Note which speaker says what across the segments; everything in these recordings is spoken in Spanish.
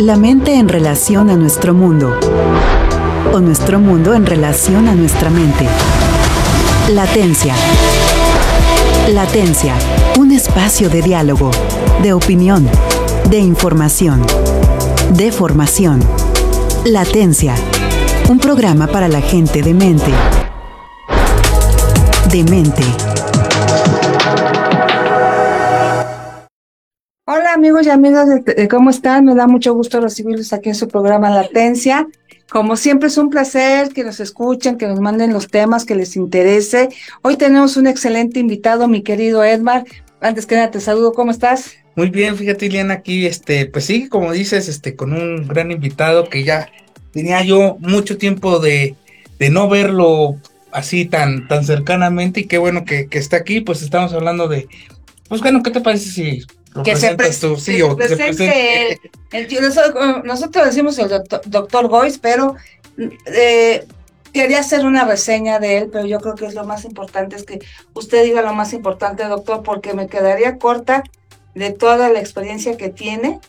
Speaker 1: La mente en relación a nuestro mundo. O nuestro mundo en relación a nuestra mente. Latencia. Latencia. Un espacio de diálogo, de opinión, de información, de formación. Latencia. Un programa para la gente de mente. De mente.
Speaker 2: Amigos y amigas, de- ¿cómo están? Me da mucho gusto recibirlos aquí en su programa Latencia. Como siempre es un placer que nos escuchen, que nos manden los temas que les interese. Hoy tenemos un excelente invitado, mi querido Edmar. Antes que nada te saludo, ¿cómo estás?
Speaker 3: Muy bien, fíjate, Ileana, aquí, este, pues sí, como dices, este, con un gran invitado que ya tenía yo mucho tiempo de, de no verlo así tan, tan cercanamente y qué bueno que, que está aquí, pues estamos hablando de, pues bueno, ¿qué te parece si lo
Speaker 2: Que se,
Speaker 3: tú? Sí,
Speaker 2: que
Speaker 3: o
Speaker 2: se
Speaker 3: que se
Speaker 2: presente
Speaker 3: presente.
Speaker 2: el. Nosotros, nosotros decimos el doctor, doctor Gois, pero eh, quería hacer una reseña de él, pero yo creo que es lo más importante, es que usted diga lo más importante, doctor, porque me quedaría corta de toda la experiencia que tiene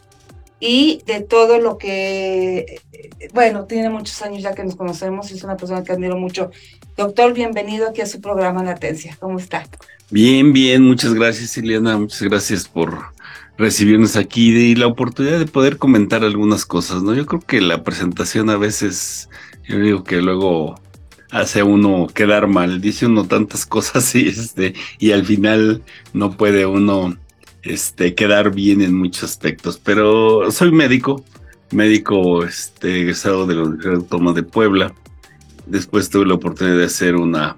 Speaker 2: y de todo lo que, eh, bueno, tiene muchos años ya que nos conocemos, es una persona que admiro mucho. Doctor, bienvenido aquí a su programa Latencia. ¿Cómo está?
Speaker 4: Bien, bien, muchas gracias, Ileana, muchas gracias por recibirnos aquí y la oportunidad de poder comentar algunas cosas, ¿no? Yo creo que la presentación a veces, yo digo que luego hace uno quedar mal, dice uno tantas cosas y este, y al final no puede uno este quedar bien en muchos aspectos, pero soy médico, médico este egresado de la Universidad Autónoma de Puebla. Después tuve la oportunidad de hacer una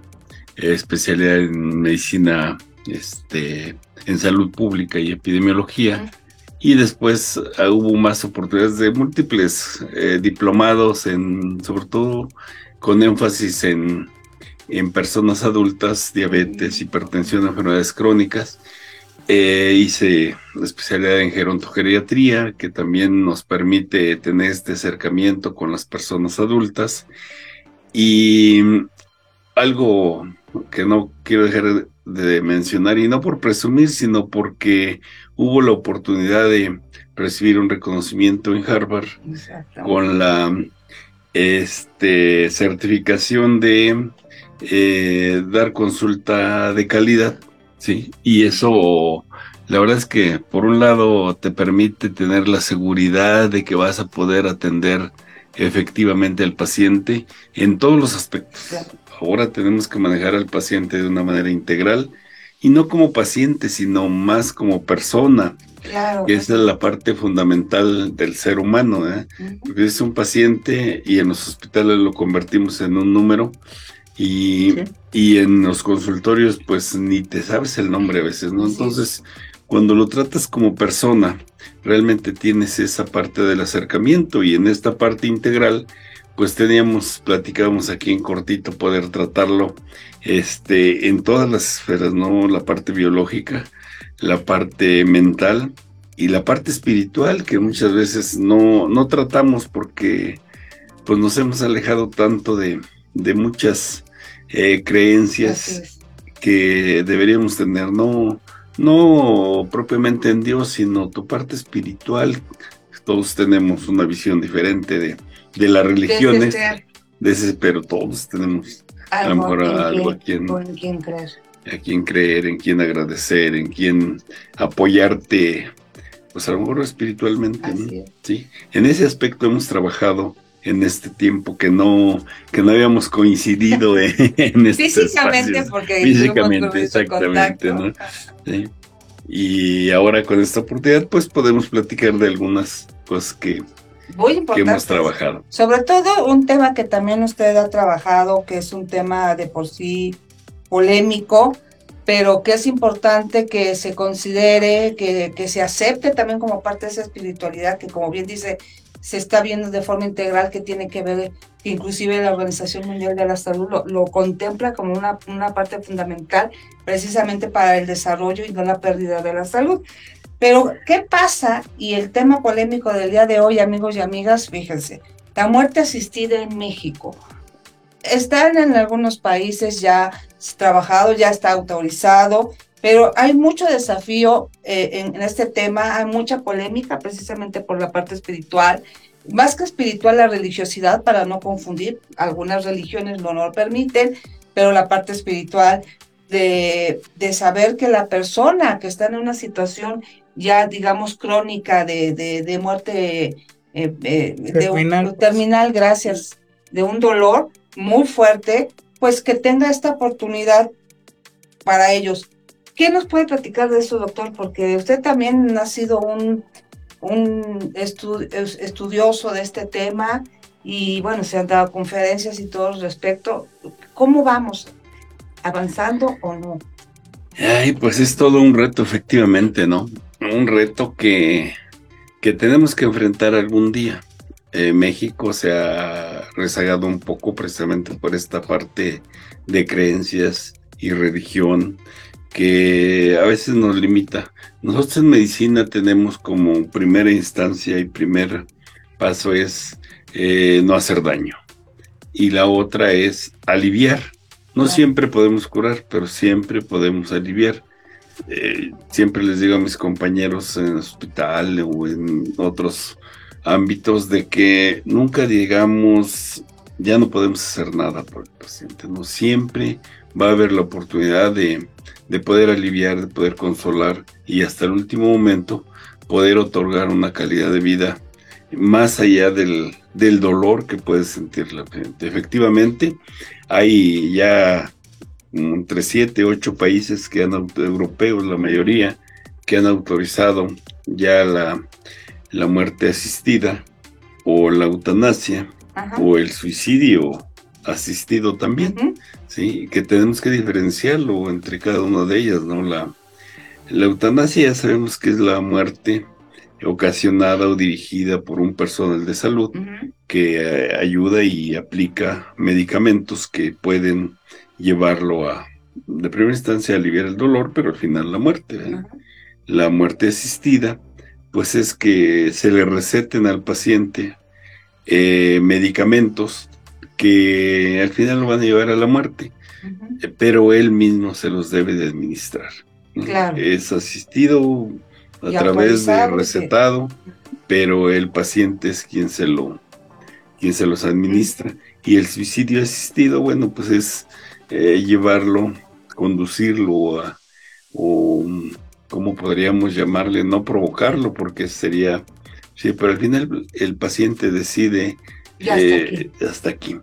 Speaker 4: eh, especialidad en medicina este, en salud pública y epidemiología. Y después ah, hubo más oportunidades de múltiples eh, diplomados, en, sobre todo con énfasis en, en personas adultas, diabetes, hipertensión, enfermedades crónicas. Eh, hice especialidad en gerontogeriatría, que también nos permite tener este acercamiento con las personas adultas. Y algo que no quiero dejar de mencionar, y no por presumir, sino porque hubo la oportunidad de recibir un reconocimiento en Harvard con la este, certificación de eh, dar consulta de calidad, ¿sí? Y eso, la verdad es que por un lado te permite tener la seguridad de que vas a poder atender efectivamente al paciente en todos los aspectos. Ahora tenemos que manejar al paciente de una manera integral y no como paciente, sino más como persona.
Speaker 2: Claro.
Speaker 4: Esa es la parte fundamental del ser humano. ¿eh? Porque es un paciente y en los hospitales lo convertimos en un número y,
Speaker 3: Sí.
Speaker 4: y en los consultorios pues ni te sabes el nombre a veces, ¿no?
Speaker 2: Sí.
Speaker 4: Entonces, cuando lo tratas como persona, realmente tienes esa parte del acercamiento y en esta parte integral pues teníamos, platicábamos aquí en cortito poder tratarlo este, en todas las esferas, ¿no? La parte biológica, la parte mental y la parte espiritual que muchas veces no, no tratamos porque pues nos hemos alejado tanto de, de muchas eh, creencias
Speaker 2: es.
Speaker 4: que deberíamos tener, no, no propiamente en Dios, sino tu parte espiritual. Todos tenemos una visión diferente de, de las religiones,
Speaker 2: Desde ser
Speaker 4: de ese, pero todos tenemos a lo mejor
Speaker 2: en
Speaker 4: algo a
Speaker 2: quien-
Speaker 4: quien,
Speaker 2: en quien creer.
Speaker 4: a quien creer, en quien agradecer, en quien apoyarte, pues a lo mejor espiritualmente, ¿no?
Speaker 2: Así es.
Speaker 4: Sí, en ese aspecto hemos trabajado en este tiempo que no, que no habíamos coincidido en, en estos
Speaker 2: Físicamente,
Speaker 4: espacios.
Speaker 2: porque
Speaker 4: Físicamente,
Speaker 2: mucho
Speaker 4: exactamente,
Speaker 2: contacto.
Speaker 4: ¿no? Sí. Y ahora con esta oportunidad, pues podemos platicar de algunas cosas que,
Speaker 2: Muy
Speaker 4: que
Speaker 2: importante.
Speaker 4: hemos trabajado.
Speaker 2: Sobre todo un tema que también usted ha trabajado, que es un tema de por sí polémico, pero que es importante que se considere, que, que se acepte también como parte de esa espiritualidad que, como bien dice, se está viendo de forma integral, que tiene que ver, que inclusive la Organización Mundial de la Salud lo, lo contempla como una, una parte fundamental precisamente para el desarrollo y no la pérdida de la salud. Pero, ¿qué pasa? Y el tema polémico del día de hoy, amigos y amigas, fíjense, la muerte asistida en México. Están en algunos países ya trabajado, ya está autorizado Pero hay mucho desafío eh, en, en, este tema, hay mucha polémica precisamente por la parte espiritual, más que espiritual la religiosidad, para no confundir, algunas religiones no lo permiten, pero la parte espiritual de, de saber que la persona que está en una situación ya, digamos, crónica de, de, de muerte eh, eh, terminal. De un, terminal, gracias, de un dolor muy fuerte, pues que tenga esta oportunidad para ellos. ¿Qué nos puede platicar de eso, doctor? Porque usted también ha sido un, un estu estudioso de este tema y bueno, se han dado conferencias y todo al respecto. ¿Cómo vamos? ¿Avanzando o no?
Speaker 4: Ay, pues es todo un reto, efectivamente, ¿no? Un reto que, que tenemos que enfrentar algún día. Eh, México se ha rezagado un poco precisamente por esta parte de creencias y religión que a veces nos limita. Nosotros en medicina tenemos como primera instancia y primer paso es eh, no hacer daño. Y la otra es aliviar. No siempre podemos curar, pero siempre podemos aliviar. Eh, siempre les digo a mis compañeros en el hospital o en otros ámbitos de que nunca digamos ya no podemos hacer nada por el paciente, no siempre va a haber la oportunidad de, de poder aliviar, de poder consolar y hasta el último momento poder otorgar una calidad de vida más allá del, del dolor que puede sentir la gente. Efectivamente, hay ya entre siete, ocho países que han, europeos, la mayoría, que han autorizado ya la, la muerte asistida o la eutanasia Ajá. o el suicidio asistido también, uh -huh. ¿sí? Que tenemos que diferenciarlo entre cada una de ellas, ¿no? La, la eutanasia ya sabemos que es la muerte ocasionada o dirigida por un personal de salud uh -huh. que eh, ayuda y aplica medicamentos que pueden llevarlo a, de primera instancia, aliviar el dolor, pero al final la muerte. -huh. La muerte asistida, pues es que se le receten al paciente eh, medicamentos que al final lo van a llevar a la muerte, uh -huh. pero él mismo se los debe de administrar.
Speaker 2: Claro.
Speaker 4: Es asistido a
Speaker 2: Y
Speaker 4: través de recetado, pero el paciente es quien se lo quien se los administra. Y el suicidio asistido, bueno, pues es eh, llevarlo, conducirlo a, o cómo podríamos llamarle, no provocarlo, porque sería, sí, pero al final el paciente decide
Speaker 2: hasta
Speaker 4: eh,
Speaker 2: aquí.
Speaker 4: hasta aquí.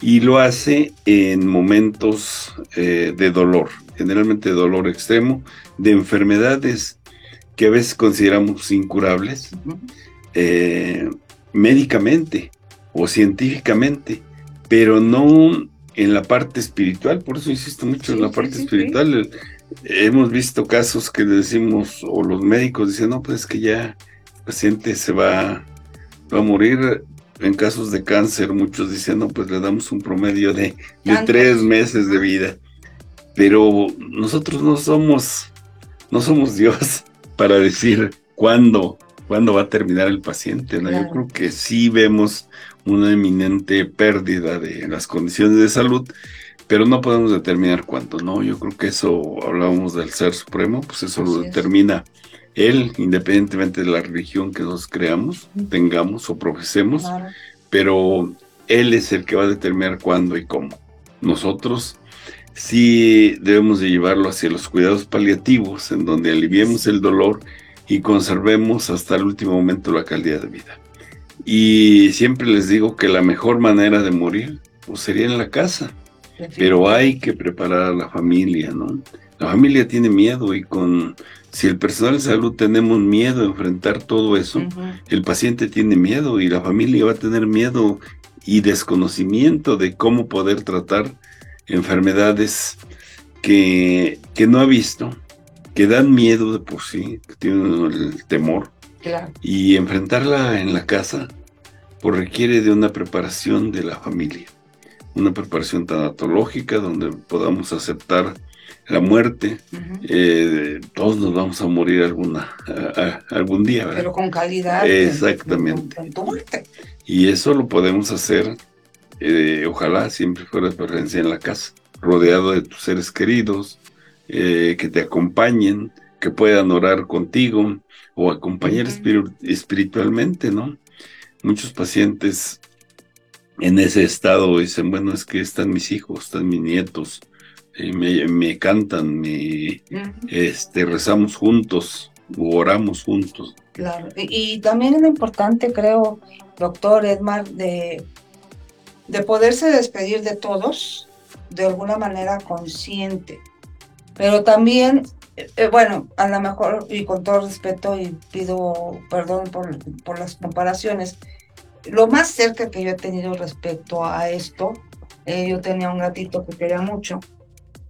Speaker 4: Y lo hace en momentos eh, de dolor, generalmente dolor extremo, de enfermedades que a veces consideramos incurables, eh, médicamente o científicamente, pero no en la parte espiritual, por eso insisto mucho en
Speaker 2: Sí,
Speaker 4: la
Speaker 2: sí,
Speaker 4: parte
Speaker 2: sí,
Speaker 4: espiritual. Hemos visto casos que decimos, o los médicos dicen, no, pues es que ya el paciente se va, va a morir. En casos de cáncer, muchos dicen, no, pues le damos un promedio de, de tres meses de vida. Pero nosotros no somos, no somos Dios para decir cuándo, cuándo va a terminar el paciente. ¿no? Yo
Speaker 2: Claro.
Speaker 4: creo que sí vemos una eminente pérdida de las condiciones de salud, pero no podemos determinar cuánto, ¿no? Yo creo que eso, hablábamos del Ser Supremo, pues eso lo
Speaker 2: es.
Speaker 4: determina él, independientemente de la religión que nos creamos, tengamos o profesemos,
Speaker 2: Claro.
Speaker 4: pero él es el que va a determinar cuándo y cómo. Nosotros sí debemos de llevarlo hacia los cuidados paliativos, en donde aliviemos el dolor y conservemos hasta el último momento la calidad de vida. Y siempre les digo que la mejor manera de morir pues, sería en la casa, pero hay que preparar a la familia, ¿no? La familia tiene miedo y con si el personal de salud tenemos miedo a enfrentar todo eso, el paciente tiene miedo y la familia va a tener miedo y desconocimiento de cómo poder tratar enfermedades que, que no ha visto, que dan miedo de por sí, que tienen el temor,
Speaker 2: Claro.
Speaker 4: y enfrentarla en la casa pues requiere de una preparación de la familia, una preparación tanatológica donde podamos aceptar la muerte, eh, todos nos vamos a morir alguna, a- a- algún día, ¿verdad?
Speaker 2: Pero con calidad.
Speaker 4: Exactamente.
Speaker 2: Con tu muerte.
Speaker 4: Y eso lo podemos hacer, eh, ojalá siempre fuera de preferencia en la casa, rodeado de tus seres queridos, eh, que te acompañen, que puedan orar contigo o acompañar espiritualmente, ¿no? Muchos pacientes en ese estado dicen, bueno, es que están mis hijos, están mis nietos, eh, me, cantan, me, este, rezamos juntos, oramos juntos.
Speaker 2: Claro, y, también es importante, creo, doctor Edmar, de, de poderse despedir de todos de alguna manera consciente, pero también, eh, bueno, a lo mejor, y con todo respeto, y pido perdón por, por las comparaciones, lo más cerca que yo he tenido respecto a esto, eh, yo tenía un gatito que quería mucho,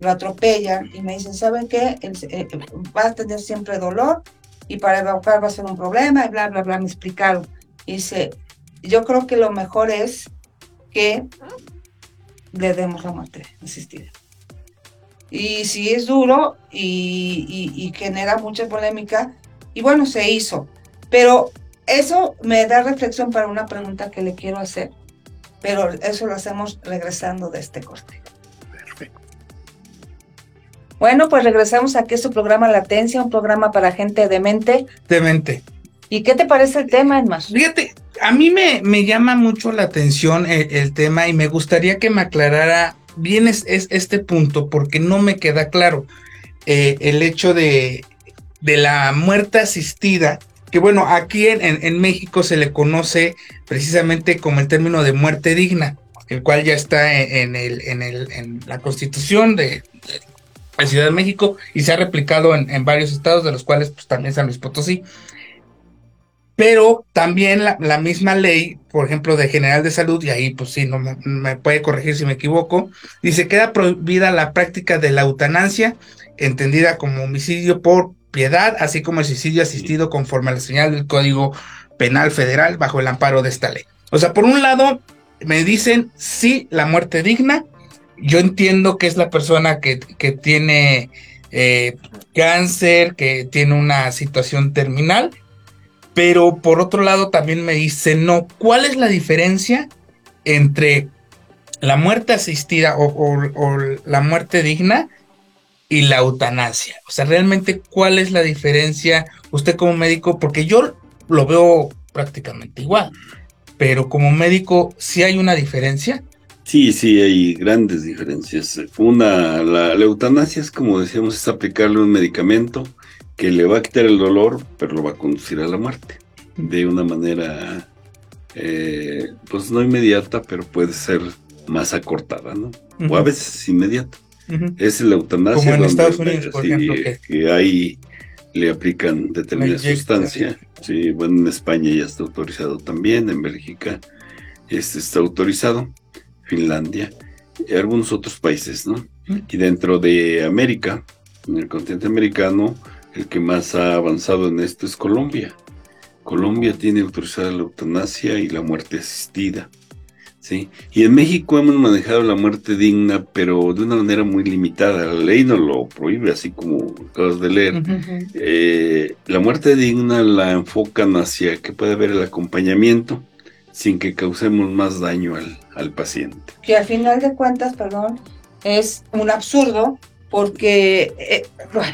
Speaker 2: lo atropellan y me dicen, ¿saben qué? Eh, va a tener siempre dolor y para evacuar va a ser un problema y bla, bla, bla, me explicaron. dice, yo creo que lo mejor es que le demos la muerte asistida. Y si es duro y, y genera mucha polémica, y bueno, se hizo. Pero eso me da reflexión para una pregunta que le quiero hacer, pero eso lo hacemos regresando de este corte. Perfecto. Bueno, pues regresamos aquí a su programa Latencia, un programa para gente demente.
Speaker 3: Demente.
Speaker 2: ¿Y qué te parece el tema, Edmar?
Speaker 3: Fíjate, a mí me, me llama mucho la atención el, tema y me gustaría que me aclarara bien es, este punto porque no me queda claro eh, el hecho de, de la muerte asistida que bueno, aquí en, México se le conoce precisamente como el término de muerte digna, el cual ya está en, el, en, el, en la constitución de, la Ciudad de México y se ha replicado en, varios estados, de los cuales pues, también San Luis Potosí. Pero también la, misma ley, por ejemplo, de General de Salud, y ahí pues sí, no me, puede corregir si me equivoco, dice queda prohibida la práctica de la eutanasia, entendida como homicidio por piedad, así como el suicidio asistido conforme a la señal del Código Penal Federal bajo el amparo de esta ley. O sea, por un lado, me dicen sí, la muerte digna. Yo entiendo que es la persona que, que tiene eh, cáncer, que tiene una situación terminal, pero por otro lado también me dicen no. ¿Cuál es la diferencia entre la muerte asistida o la muerte digna? y la eutanasia. O sea, realmente, ¿cuál es la diferencia usted como médico? Porque yo lo veo prácticamente igual, pero como médico, ¿sí hay una diferencia?
Speaker 4: Sí, sí, hay grandes diferencias. Una, la, eutanasia es como decíamos, es aplicarle un medicamento que le va a quitar el dolor, pero lo va a conducir a la muerte de una manera, eh, pues no inmediata, pero puede ser más acortada, ¿no? O a veces inmediata. Es la eutanasia.
Speaker 3: Como en Estados Unidos, por ejemplo.
Speaker 4: Que, ahí le aplican determinada sustancia. Sí, bueno, en España ya está autorizado también, en Bélgica este está autorizado, Finlandia y algunos otros países, ¿no? Y dentro de América, en el continente americano, el que más ha avanzado en esto es Colombia. Colombia tiene autorizada la eutanasia y la muerte asistida. Sí, y en México hemos manejado la muerte digna, pero de una manera muy limitada. La ley no lo prohíbe, así como acabas de leer. Eh, la muerte digna la enfocan hacia que puede haber el acompañamiento sin que causemos más daño al, al paciente.
Speaker 2: Que al final de cuentas, perdón, es un absurdo porque, eh,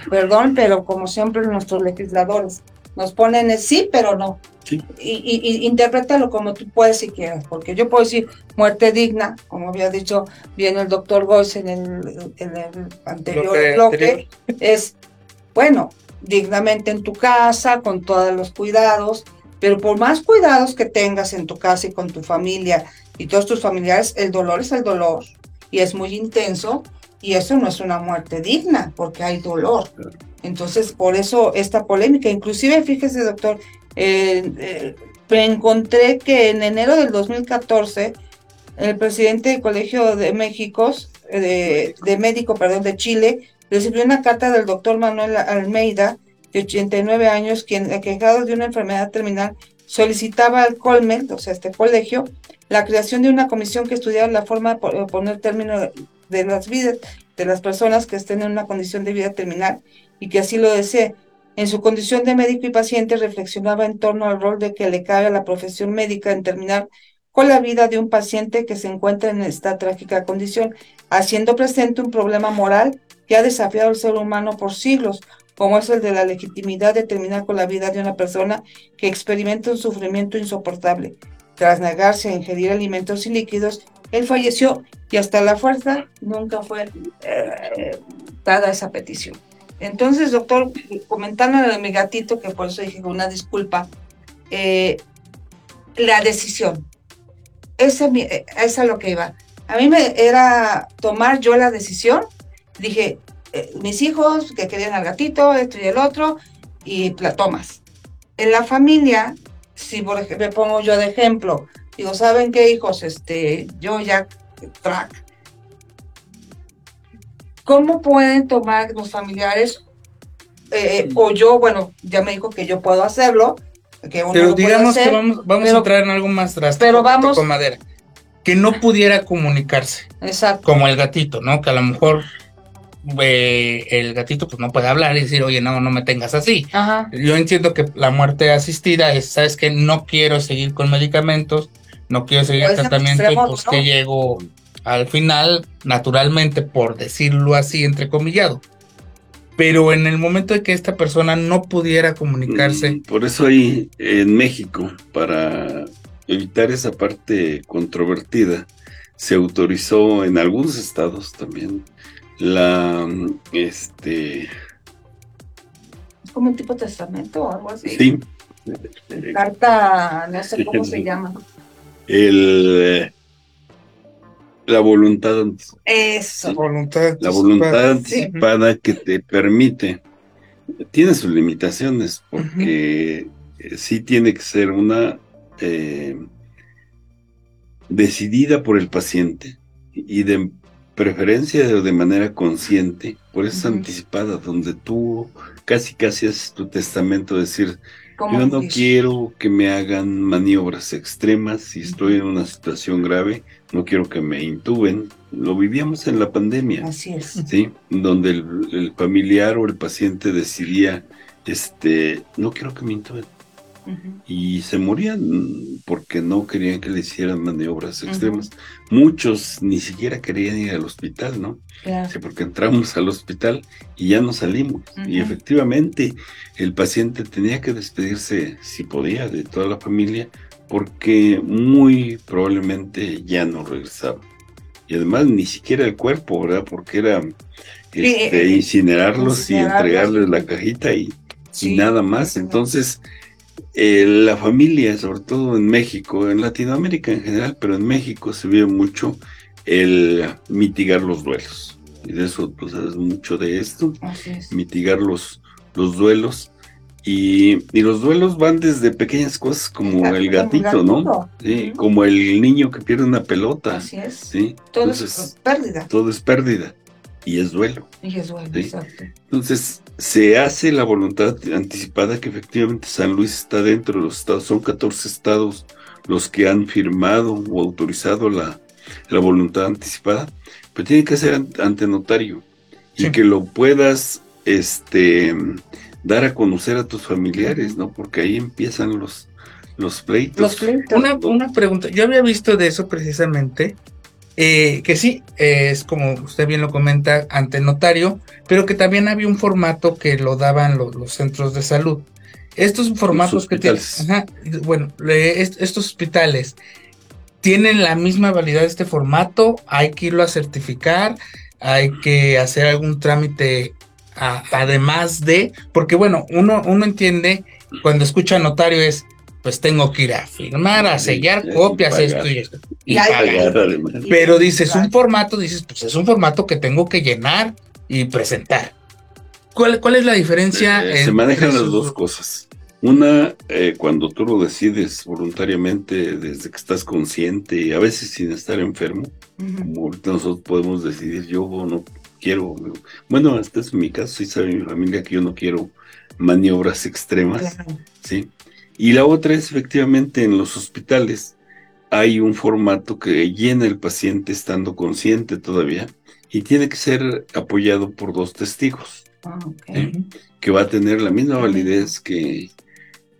Speaker 2: perdón, pero como siempre nuestros legisladores nos ponen el sí, pero no. Y, y, interprétalo como tú puedes si quieras, porque yo puedo decir muerte digna, como había dicho bien el doctor Goss en el, en el anterior bloque, es, bueno, dignamente en tu casa, con todos los cuidados, pero por más cuidados que tengas en tu casa y con tu familia y todos tus familiares, el dolor es el dolor y es muy intenso y eso no es una muerte digna porque hay dolor. Entonces, por eso esta polémica, inclusive fíjese doctor, eh, eh, me encontré que en enero del 2014 el presidente del Colegio de México, eh, de, médico, perdón, de Chile, recibió una carta del doctor Manuel Almeida, de 89 años, quien, aquejado de una enfermedad terminal, solicitaba al Colmen, o sea, este colegio, la creación de una comisión que estudiara la forma de poner término de las vidas de las personas que estén en una condición de vida terminal y que así lo desee. En su condición de médico y paciente reflexionaba en torno al rol de que le cabe a la profesión médica en terminar con la vida de un paciente que se encuentra en esta trágica condición, haciendo presente un problema moral que ha desafiado al ser humano por siglos, como es el de la legitimidad de terminar con la vida de una persona que experimenta un sufrimiento insoportable. Tras negarse a ingerir alimentos y líquidos, él falleció y hasta la fuerza nunca fue eh, dada esa petición. Entonces, doctor, comentando de mi gatito, que por eso dije una disculpa, eh, la decisión. Eh, esa es lo que iba. A mí me era tomar yo la decisión. Dije, mis hijos que querían al gatito, esto y el otro, y la tomas. En la familia, si por ejemplo me pongo yo de ejemplo, digo, ¿saben qué hijos? Este, yo ya track. ¿Cómo pueden tomar los familiares? Eh, o yo, bueno, ya me dijo que yo puedo hacerlo,
Speaker 3: pero digamos que vamos, vamos a entrar en algo más drástico.
Speaker 2: Pero vamos.
Speaker 3: Con madera. Que no pudiera comunicarse.
Speaker 2: Exacto.
Speaker 3: Como el gatito, ¿no? Que a lo mejor eh, el gatito pues no puede hablar y decir, oye, no, no me tengas así.
Speaker 2: Ajá.
Speaker 3: Yo entiendo que la muerte asistida es, sabes que no quiero seguir con medicamentos, no quiero seguir el tratamiento y pues que llego al final, naturalmente, por decirlo así, entrecomillado pero en el momento de que esta persona no pudiera comunicarse. Mm,
Speaker 4: por eso ahí en México, para evitar esa parte controvertida, se autorizó en algunos estados también la este
Speaker 2: es como un tipo de testamento o algo así.
Speaker 4: Sí.
Speaker 2: Carta, no sé cómo se llama.
Speaker 4: El la voluntad
Speaker 2: anticipada. Eso.
Speaker 3: Voluntad
Speaker 4: la voluntad anticipada que te permite, tiene sus limitaciones, porque sí tiene que ser una eh, decidida por el paciente y de preferencia de, de manera consciente, por eso es anticipada, donde tú casi casi haces tu testamento, decir, yo no quiero que me hagan maniobras extremas si estoy en una situación grave, no quiero que me intuben. Lo vivíamos en la pandemia.
Speaker 2: Así es.
Speaker 4: Sí, donde el, familiar o el paciente decidía, este, no quiero que me intuben. Y se morían porque no querían que le hicieran maniobras extremas. Muchos ni siquiera querían ir al hospital, ¿no? Sí, porque entramos al hospital y ya no salimos. Y efectivamente el paciente tenía que despedirse, si podía, de toda la familia, porque muy probablemente ya no regresaba. Y además ni siquiera el cuerpo, ¿verdad? Porque era este, eh, incinerarlos, y entregarles la cajita y, nada más. Entonces, eh, la familia, sobre todo en México, en Latinoamérica en general, pero en México se ve mucho el mitigar los duelos. Y de eso tú sabes mucho de esto, mitigar los, los duelos. Y, los duelos van desde pequeñas cosas como el gatito, ¿no? Sí, Como el niño que pierde una pelota.
Speaker 2: Así es.
Speaker 4: ¿sí?
Speaker 2: Todo es pérdida.
Speaker 4: Todo es pérdida. Y es duelo.
Speaker 2: Y es duelo, exacto.
Speaker 4: Entonces, se hace la voluntad anticipada que efectivamente San Luis está dentro de los estados. Son 14 estados los que han firmado o autorizado la, la voluntad anticipada, pero tiene que ser ante notario y que lo puedas este, dar a conocer a tus familiares, ¿no? Porque ahí empiezan los, los pleitos.
Speaker 2: Los pleitos.
Speaker 3: Una, una pregunta, yo había visto de eso precisamente, eh, que sí, es como usted bien lo comenta, ante notario, pero que también había un formato que lo daban los centros de salud. Estos formatos que tienen, bueno, estos hospitales, tienen la misma validad de este formato, hay que irlo a certificar, hay que hacer algún trámite además de, porque bueno, uno, uno entiende cuando escucha notario es, pues tengo que ir a firmar, a sellar copias, esto y esto. Y Pero dices, un formato, dices, pues es un formato que tengo que llenar y presentar. ¿Cuál, cuál es la diferencia?
Speaker 4: Eh, se manejan las dos cosas. Una, eh, cuando tú lo decides voluntariamente, desde que estás consciente, y a veces sin estar enfermo, como ahorita nosotros podemos decidir, yo no quiero, bueno, este es mi caso, sí sabe mi familia que yo no quiero maniobras extremas, ¿sí? Y la otra es efectivamente en los hospitales hay un formato que llena el paciente estando consciente todavía y tiene que ser apoyado por dos testigos,
Speaker 2: ah,
Speaker 4: que va a tener la misma validez que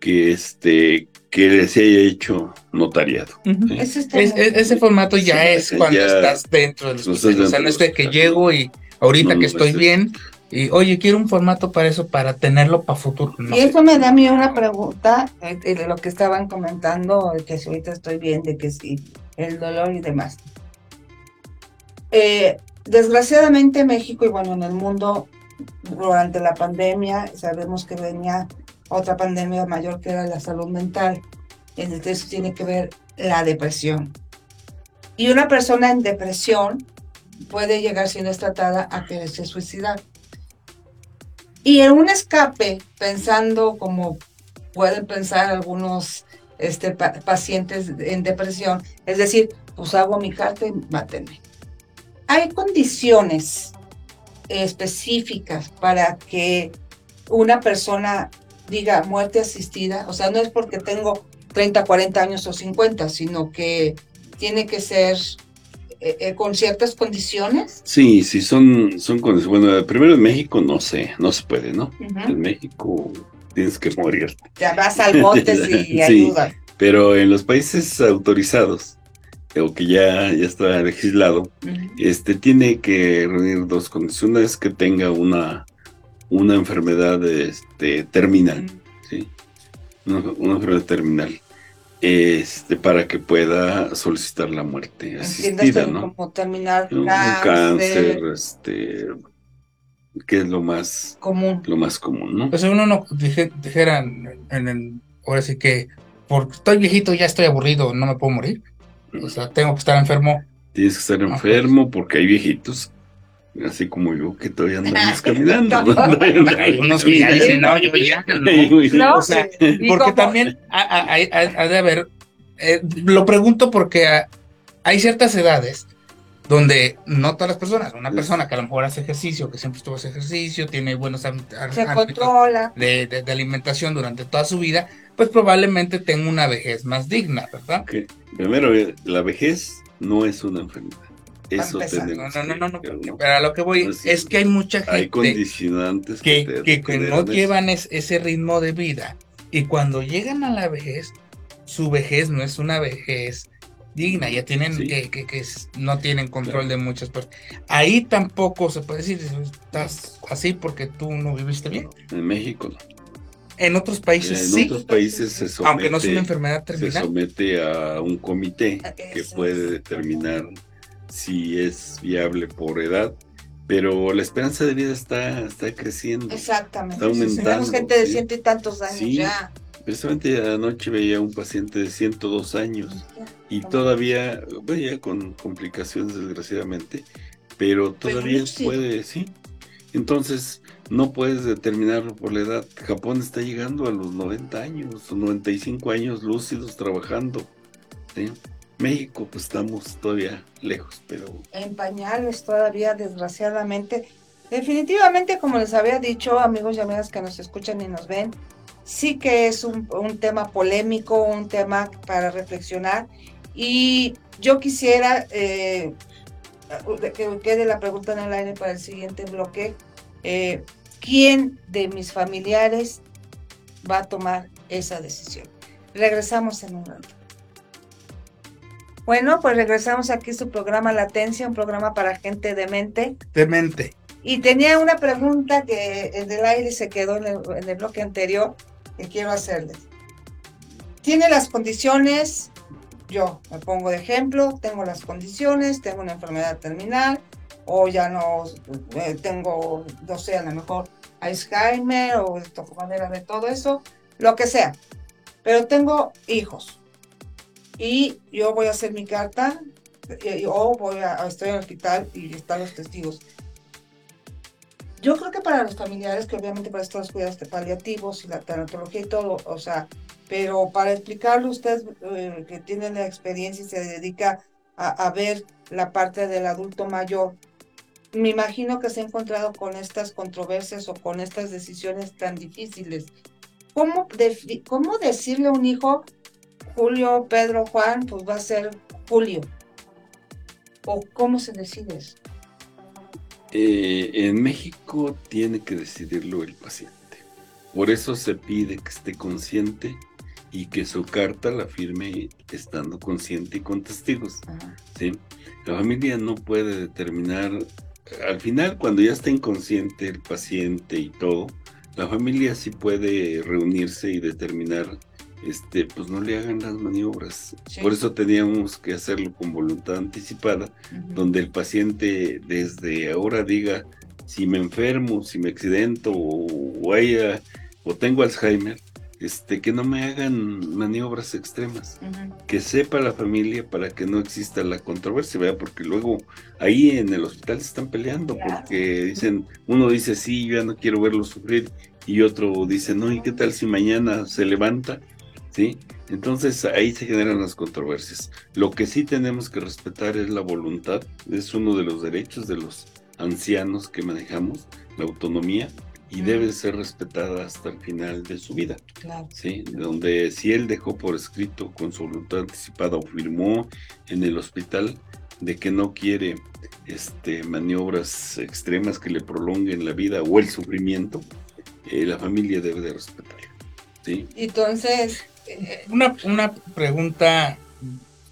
Speaker 4: que este que se haya hecho notariado.
Speaker 3: ese, formato ya es cuando estás dentro del hospital. o sea, no es de que llego y ahorita
Speaker 4: No
Speaker 3: que estoy bien, y oye, quiero un formato para eso, para tenerlo para futuro. No
Speaker 2: y
Speaker 3: sé.
Speaker 2: eso me da a mí una pregunta eh, eh, de lo que estaban comentando, de que si ahorita estoy bien, de que sí, el dolor y demás. Eh, desgraciadamente en México y bueno, en el mundo, durante la pandemia, sabemos que venía otra pandemia mayor que era la salud mental. Entonces tiene que ver la depresión. Y una persona en depresión puede llegar, si no es tratada, a quererse suicidar. Y en un escape, pensando como pueden pensar algunos este, pa- pacientes en depresión, es decir, pues hago mi carta y mátenme. Hay condiciones específicas para que una persona diga muerte asistida, o sea, no es porque tengo 30, 40 años o 50, sino que tiene que ser eh, eh, con ciertas condiciones.
Speaker 4: Sí, sí, son, son con- Bueno, primero en México no sé, no se puede, ¿no? En México tienes que morir.
Speaker 2: Ya vas al bote y
Speaker 4: Sí.
Speaker 2: ayuda.
Speaker 4: Pero en los países autorizados, o que ya, ya está legislado, este tiene que reunir dos condiciones. Una es que tenga una, una enfermedad este, terminal, ¿sí? Una, una enfermedad terminal. Este, para que pueda solicitar la muerte asistida, ¿no?
Speaker 2: como terminar
Speaker 4: Un
Speaker 2: cáncer,
Speaker 4: cáncer, este, que es lo más,
Speaker 2: común.
Speaker 4: lo más común, ¿no?
Speaker 3: Pues si uno no dije- dijera en, en el, ahora sí que, porque estoy viejito, ya estoy aburrido, no me puedo morir. O sea, tengo que estar enfermo.
Speaker 4: Tienes que estar
Speaker 3: Ah,
Speaker 4: enfermo porque hay viejitos, así como yo, que todavía andamos caminando.
Speaker 2: No.
Speaker 3: Hay unos que ya dicen, no, yo ya, no.
Speaker 2: No,
Speaker 3: O sea, Porque también ha, de haber, eh, lo pregunto porque ah, hay ciertas edades donde no todas las personas, una persona que a lo mejor hace ejercicio, que siempre estuvo hace ejercicio, tiene buenos hábitos de, de- de alimentación durante toda su vida, pues probablemente tenga una vejez más digna, ¿verdad?
Speaker 4: Primero, eh, la vejez no es una enfermedad. Eso tenemos
Speaker 3: no, no, no, no,
Speaker 4: que- que-
Speaker 3: pero a lo que voy es que hay mucha
Speaker 4: Hay
Speaker 3: gente
Speaker 4: condicionantes
Speaker 3: que, que-
Speaker 4: te
Speaker 3: que no
Speaker 4: eso.
Speaker 3: llevan es- ese ritmo de vida y cuando llegan a la vejez, su vejez no es una vejez digna, ya tienen
Speaker 4: Sí.
Speaker 3: que, que- que no tienen control
Speaker 4: Claro.
Speaker 3: de muchas cosas. Ahí tampoco se puede decir, estás así porque tú no viviste bien.
Speaker 4: En México no.
Speaker 3: En otros países
Speaker 4: En
Speaker 3: sí,
Speaker 4: otros países se somete,
Speaker 3: aunque no es una enfermedad
Speaker 4: se
Speaker 3: terminal.
Speaker 4: somete a un comité que puede
Speaker 2: es.
Speaker 4: determinar si es viable por edad, pero la esperanza de vida está, está creciendo.
Speaker 2: Exactamente.
Speaker 4: Está aumentando,
Speaker 2: Tenemos gente de
Speaker 4: sí.
Speaker 2: ciento y tantos años
Speaker 4: Sí.
Speaker 2: ya.
Speaker 4: Precisamente anoche veía un paciente de 102 años y todavía, bueno, ya con complicaciones desgraciadamente, pero todavía puede, sí. Entonces, no puedes determinarlo por la edad. Japón está llegando a los 90 años, o 95 años lúcidos trabajando. ¿sí? México, pues estamos todavía lejos, pero
Speaker 2: En pañales todavía, desgraciadamente. Definitivamente, como les había dicho, amigos y amigas que nos escuchan y nos ven, sí que es un, tema polémico, un tema para reflexionar. Y yo quisiera eh, que quede la pregunta en el aire para el siguiente bloque. Eh, ¿Quién de mis familiares va a tomar esa decisión? Regresamos en un rato. Bueno, pues regresamos aquí a su programa Latencia, un programa para gente demente.
Speaker 3: Demente.
Speaker 2: Y tenía una pregunta que en el aire se quedó en el, en el bloque anterior que quiero hacerles. ¿Tiene las condiciones? Yo me pongo de ejemplo, tengo las condiciones, tengo una enfermedad terminal, o ya no eh, tengo, no sé, a lo mejor Alzheimer o de manera de todo eso, lo que sea. Pero tengo hijos y yo voy a hacer mi carta eh, o voy a, estoy en el hospital y están los testigos. Yo creo que para los familiares, que obviamente para estos cuidados paliativos y la tanatología y todo, o sea, pero para explicarle usted eh, que tiene la experiencia y se dedica a, a, ver la parte del adulto mayor, me imagino que se ha encontrado con estas controversias o con estas decisiones tan difíciles. ¿Cómo, cómo decirle a un hijo, Julio, Pedro, Juan, pues va a ser Julio? ¿O cómo se decide eso?
Speaker 4: Eh, en México tiene que decidirlo el paciente. Por eso se pide que esté consciente y que su carta la firme estando consciente y con testigos. ¿sí? La familia no puede determinar al final, cuando ya está inconsciente el paciente y todo, la familia sí puede reunirse y determinar, este, pues no le hagan las maniobras.
Speaker 2: Sí.
Speaker 4: Por eso teníamos que hacerlo con voluntad anticipada, donde el paciente desde ahora diga, si me enfermo, si me accidento o, haya- o tengo Alzheimer, este, que no me hagan maniobras extremas que sepa la familia para que no exista la controversia, ¿verdad? Porque luego ahí en el hospital se están peleando
Speaker 2: Claro.
Speaker 4: porque dicen, uno dice, sí, yo ya no quiero verlo sufrir, y otro dice, no, ¿y qué tal si mañana se levanta? ¿Sí? Entonces ahí se generan las controversias. Lo que sí tenemos que respetar es la voluntad, es uno de los derechos de los ancianos que manejamos, la autonomía, y
Speaker 2: Mm.
Speaker 4: debe ser respetada hasta el final de su vida.
Speaker 2: Claro.
Speaker 4: Sí, donde si él dejó por escrito con su voluntad anticipada o firmó en el hospital de que no quiere este, maniobras extremas que le prolonguen la vida o el sufrimiento, eh, la familia debe de respetarlo. ¿sí?
Speaker 2: Entonces,
Speaker 3: Una, una pregunta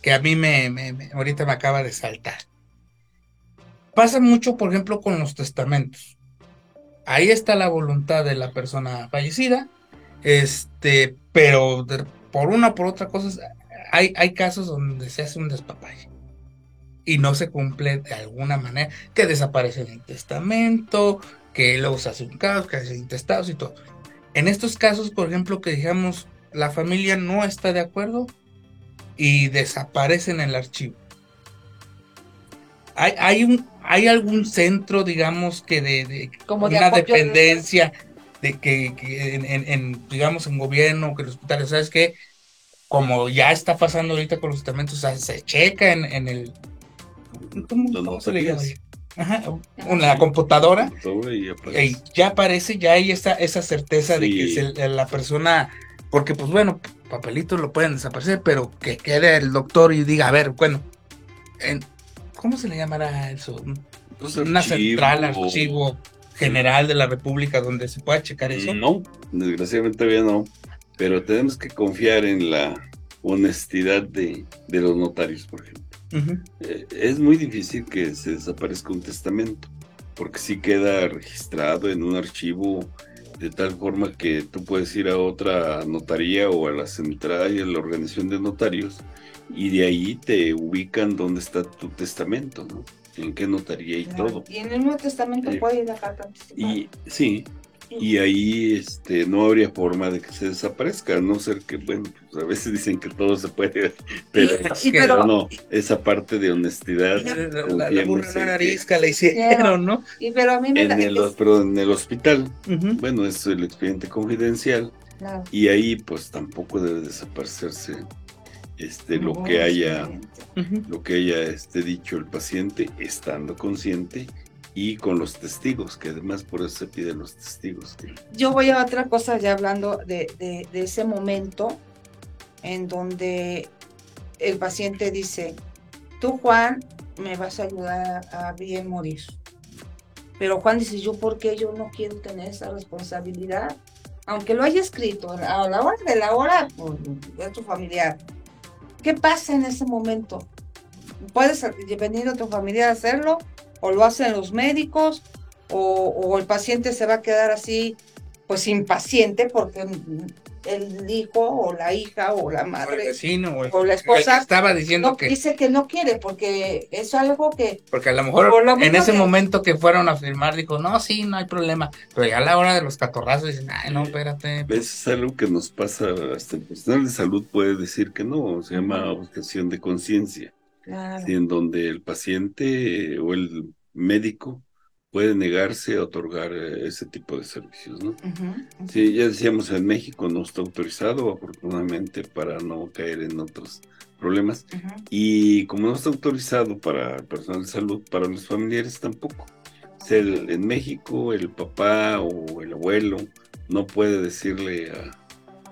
Speaker 3: que a mí me, ahorita me acaba de saltar. Pasa mucho, por ejemplo, con los testamentos. Ahí está la voluntad de la persona fallecida, este, pero por una o por otra cosa, hay, hay casos donde se hace un despapalle y no se cumple de alguna manera, que desaparece el testamento, que luego se hace un caos, que se intestados y todo. En estos casos, por ejemplo, que digamos la familia no está de acuerdo y desaparece en el archivo. Hay, hay, un, hay algún centro, digamos, que de, de
Speaker 2: Como de
Speaker 3: una
Speaker 2: de-
Speaker 3: dependencia de que, que en, en- en, digamos, en gobierno, que los hospitales, ¿sabes qué? Como ya está pasando ahorita con los o sea, se checa en, en el... ¿Cómo, se le llama? Ajá, la computadora
Speaker 4: y aparece.
Speaker 3: y ya aparece, ya hay esa, esa certeza de que se- la persona, porque pues bueno, papelitos lo pueden desaparecer, pero que quede el doctor y diga, a ver, bueno, en- ¿cómo se le llamará eso?
Speaker 4: Pues,
Speaker 3: Una
Speaker 4: archivo,
Speaker 3: central, archivo general de la República donde se pueda checar eso.
Speaker 4: No, desgraciadamente todavía no, pero tenemos que confiar en la honestidad de, de los notarios, por ejemplo. Eh, es muy difícil que se desaparezca un testamento, porque sí queda registrado en un archivo de tal forma que tú puedes ir a otra notaría o a la central y a la organización de notarios y de ahí te ubican dónde está tu testamento, ¿no? En qué notaría y
Speaker 2: Claro.
Speaker 4: todo.
Speaker 2: Y en el Nuevo Testamento
Speaker 4: Eh,
Speaker 2: puede ir a carta anticipada.
Speaker 4: Y sí, y ahí este no habría forma de que se desaparezca, a no ser que, bueno, pues a veces dicen que todo se puede, pero,
Speaker 2: Y- y
Speaker 3: que
Speaker 2: pero-
Speaker 4: no, esa parte de honestidad.
Speaker 3: La, la, la burra
Speaker 4: que-
Speaker 3: arisca, la hicieron, ¿no?
Speaker 2: y pero a mí me
Speaker 4: En
Speaker 2: da-
Speaker 4: el,
Speaker 2: es-
Speaker 4: pero en el hospital, bueno, es el expediente confidencial
Speaker 2: claro.
Speaker 4: y ahí pues tampoco debe desaparecerse este lo que haya lo que haya este dicho el paciente estando consciente y con los testigos, que además por eso se piden los testigos.
Speaker 2: Yo voy a otra cosa ya hablando de, de- de ese momento en donde el paciente dice, tú Juan me vas a ayudar a bien morir. Pero Juan dice, yo por qué yo no quiero tener esa responsabilidad, aunque lo haya escrito a la hora de la hora, pues, es tu familiar. ¿Qué pasa en ese momento? ¿Puedes venir a tu familiar a hacerlo? ¿O lo hacen los médicos? o, o el paciente se va a quedar así, pues impaciente, porque el hijo o la hija o la
Speaker 3: O el
Speaker 2: madre
Speaker 3: vecino, o, el-
Speaker 2: o la esposa
Speaker 3: estaba diciendo
Speaker 2: no,
Speaker 3: que,
Speaker 2: dice que no quiere, porque es algo que
Speaker 3: porque a lo mejor
Speaker 2: lo
Speaker 3: en ese
Speaker 2: que-
Speaker 3: momento que fueron a firmar dijo, no, sí, no hay problema, pero ya a la hora de los catorrazos dicen, ay, no, espérate,
Speaker 4: Eso es algo que nos pasa, hasta el personal de salud puede decir que no, se llama objeción de conciencia,
Speaker 2: claro,
Speaker 4: ¿sí? en donde el paciente eh, o el médico puede negarse a otorgar eh, ese tipo de servicios, ¿no?
Speaker 2: ujú,
Speaker 4: Sí, ya decíamos, en México no está autorizado, afortunadamente, para no caer en otros problemas. Y como no está autorizado para el personal de salud, para los familiares tampoco. O sea, el- en México, el papá o el abuelo no puede decirle a,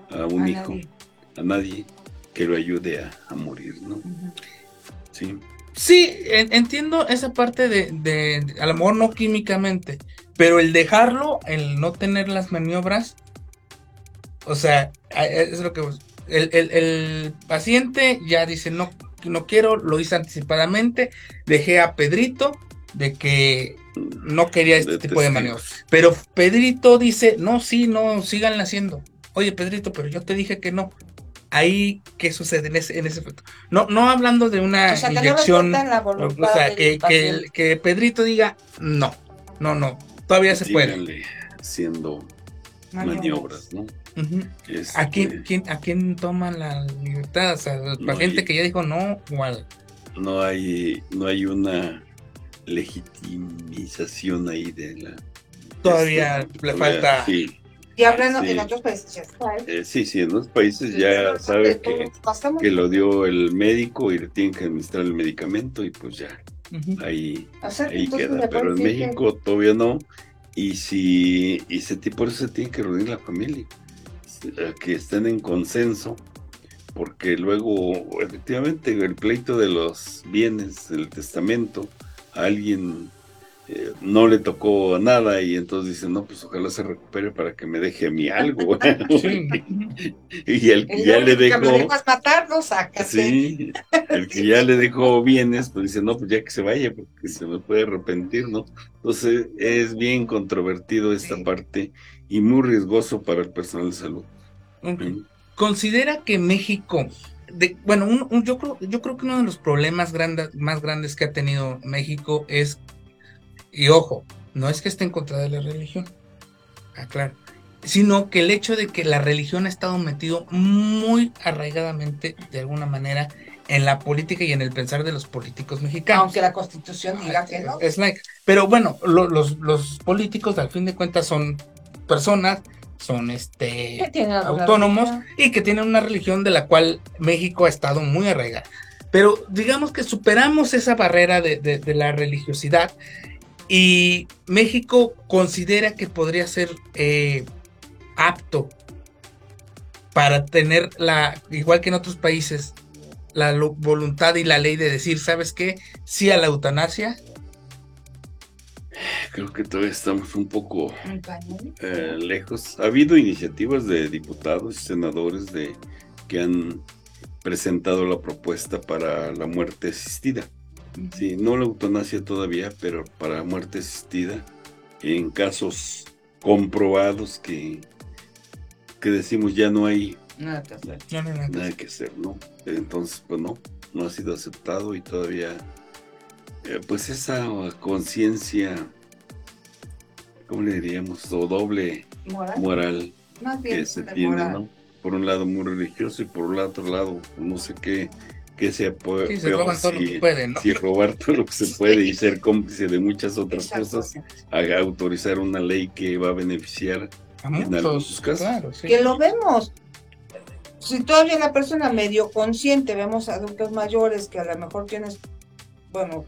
Speaker 4: a un
Speaker 2: a
Speaker 4: hijo,
Speaker 2: nadie,
Speaker 4: a nadie, que lo ayude a, a morir, ¿no? Sí.
Speaker 3: Sí, en- entiendo esa parte de, de- a lo mejor no químicamente, pero el dejarlo, el no tener las maniobras, o sea, a- es lo que el, el- el paciente ya dice, no, no quiero, lo hice anticipadamente, dejé a Pedrito de que no quería este tipo de maniobras. Pero Pedrito dice, no, sí, no, sigan haciendo. Oye, Pedrito, pero yo te dije que no. Ahí, ¿qué sucede en ese, en ese efecto? No, no hablando de una
Speaker 2: O sea, que no
Speaker 3: inyección,
Speaker 2: respetan la
Speaker 3: o sea, que, que, que Pedrito diga, no, no, no, todavía se puede.
Speaker 4: Haciendo
Speaker 2: Maniobras.
Speaker 4: maniobras, ¿no? Este,
Speaker 3: ¿A quién, quién- ¿A quién toman la libertad? O sea, la
Speaker 4: No,
Speaker 3: gente que ya dijo no, o al-
Speaker 4: No hay, no hay una legitimización ahí de la.
Speaker 3: Todavía
Speaker 4: este,
Speaker 3: le
Speaker 4: todavía,
Speaker 3: falta-
Speaker 4: Sí,
Speaker 2: Y hablando
Speaker 4: Sí.
Speaker 2: en otros países ya ¿eh?
Speaker 4: eh, sí, sí, en otros países ya sabe que, que lo dio el médico y le tienen que administrar el medicamento y pues ya, ahí,
Speaker 2: O sea,
Speaker 4: ahí queda. Pero en
Speaker 2: que-
Speaker 4: México todavía no. Y si, y se, por eso se tiene que reunir la familia, eh, que estén en consenso, porque luego, efectivamente, el pleito de los bienes, el testamento, alguien eh, no le tocó nada y entonces dicen, no, pues ojalá se recupere para que me deje a mí algo.
Speaker 3: Sí.
Speaker 4: y el que
Speaker 2: El
Speaker 4: ya le
Speaker 2: que
Speaker 4: dejó,
Speaker 2: matarlo, sácate.
Speaker 4: sí, el que ya le dejó bienes, pues dice, no, pues ya que se vaya, porque se me puede arrepentir, ¿no? Entonces es bien controvertido esta
Speaker 2: Sí.
Speaker 4: parte y muy riesgoso para el personal de salud.
Speaker 3: Considera que México, de, bueno, un- un- yo, creo, yo creo que uno de los problemas grandes, más grandes que ha tenido México es, y ojo, no es que esté en contra de la religión, aclaro, sino que el hecho de que la religión ha estado metido muy arraigadamente, de alguna manera, en la política y en el pensar de los políticos mexicanos.
Speaker 2: Aunque la constitución diga que no.
Speaker 3: Es like. Pero bueno, lo- los, los políticos al fin de cuentas son personas, son este autónomos y que tienen una religión de la cual México ha estado muy arraigada. Pero digamos que superamos esa barrera de, de- de la religiosidad y México considera que podría ser eh, apto para tener la, igual que en otros países, la voluntad y la ley de decir, ¿sabes qué? Sí a la eutanasia.
Speaker 4: Creo que todavía estamos un poco eh, lejos. Ha habido iniciativas de diputados y senadores de, que han presentado la propuesta para la muerte asistida. Sí, no la eutanasia todavía, pero para muerte asistida, en casos comprobados que, que decimos ya no hay
Speaker 2: Nada que hacer.
Speaker 3: No, no, no.
Speaker 4: nada que hacer, ¿no? Entonces, pues no, no ha sido aceptado y todavía, eh, pues esa conciencia, ¿cómo le diríamos? O doble
Speaker 2: Moral.
Speaker 4: moral
Speaker 2: Más bien
Speaker 4: que se tiene,
Speaker 2: moral.
Speaker 4: ¿no? Por un lado muy religioso y por un otro lado no sé qué,
Speaker 3: Sí, se roban todo lo
Speaker 4: si-
Speaker 3: que pueden, ¿no?
Speaker 4: si robar todo lo que se puede y ser cómplice de muchas otras cosas,
Speaker 2: Exactamente.
Speaker 4: a autorizar una ley que va a beneficiar
Speaker 3: A muchos,
Speaker 4: casos.
Speaker 3: claro, sí.
Speaker 2: Que lo vemos. Si todavía la persona medio consciente, vemos adultos mayores que a lo mejor tienes, bueno,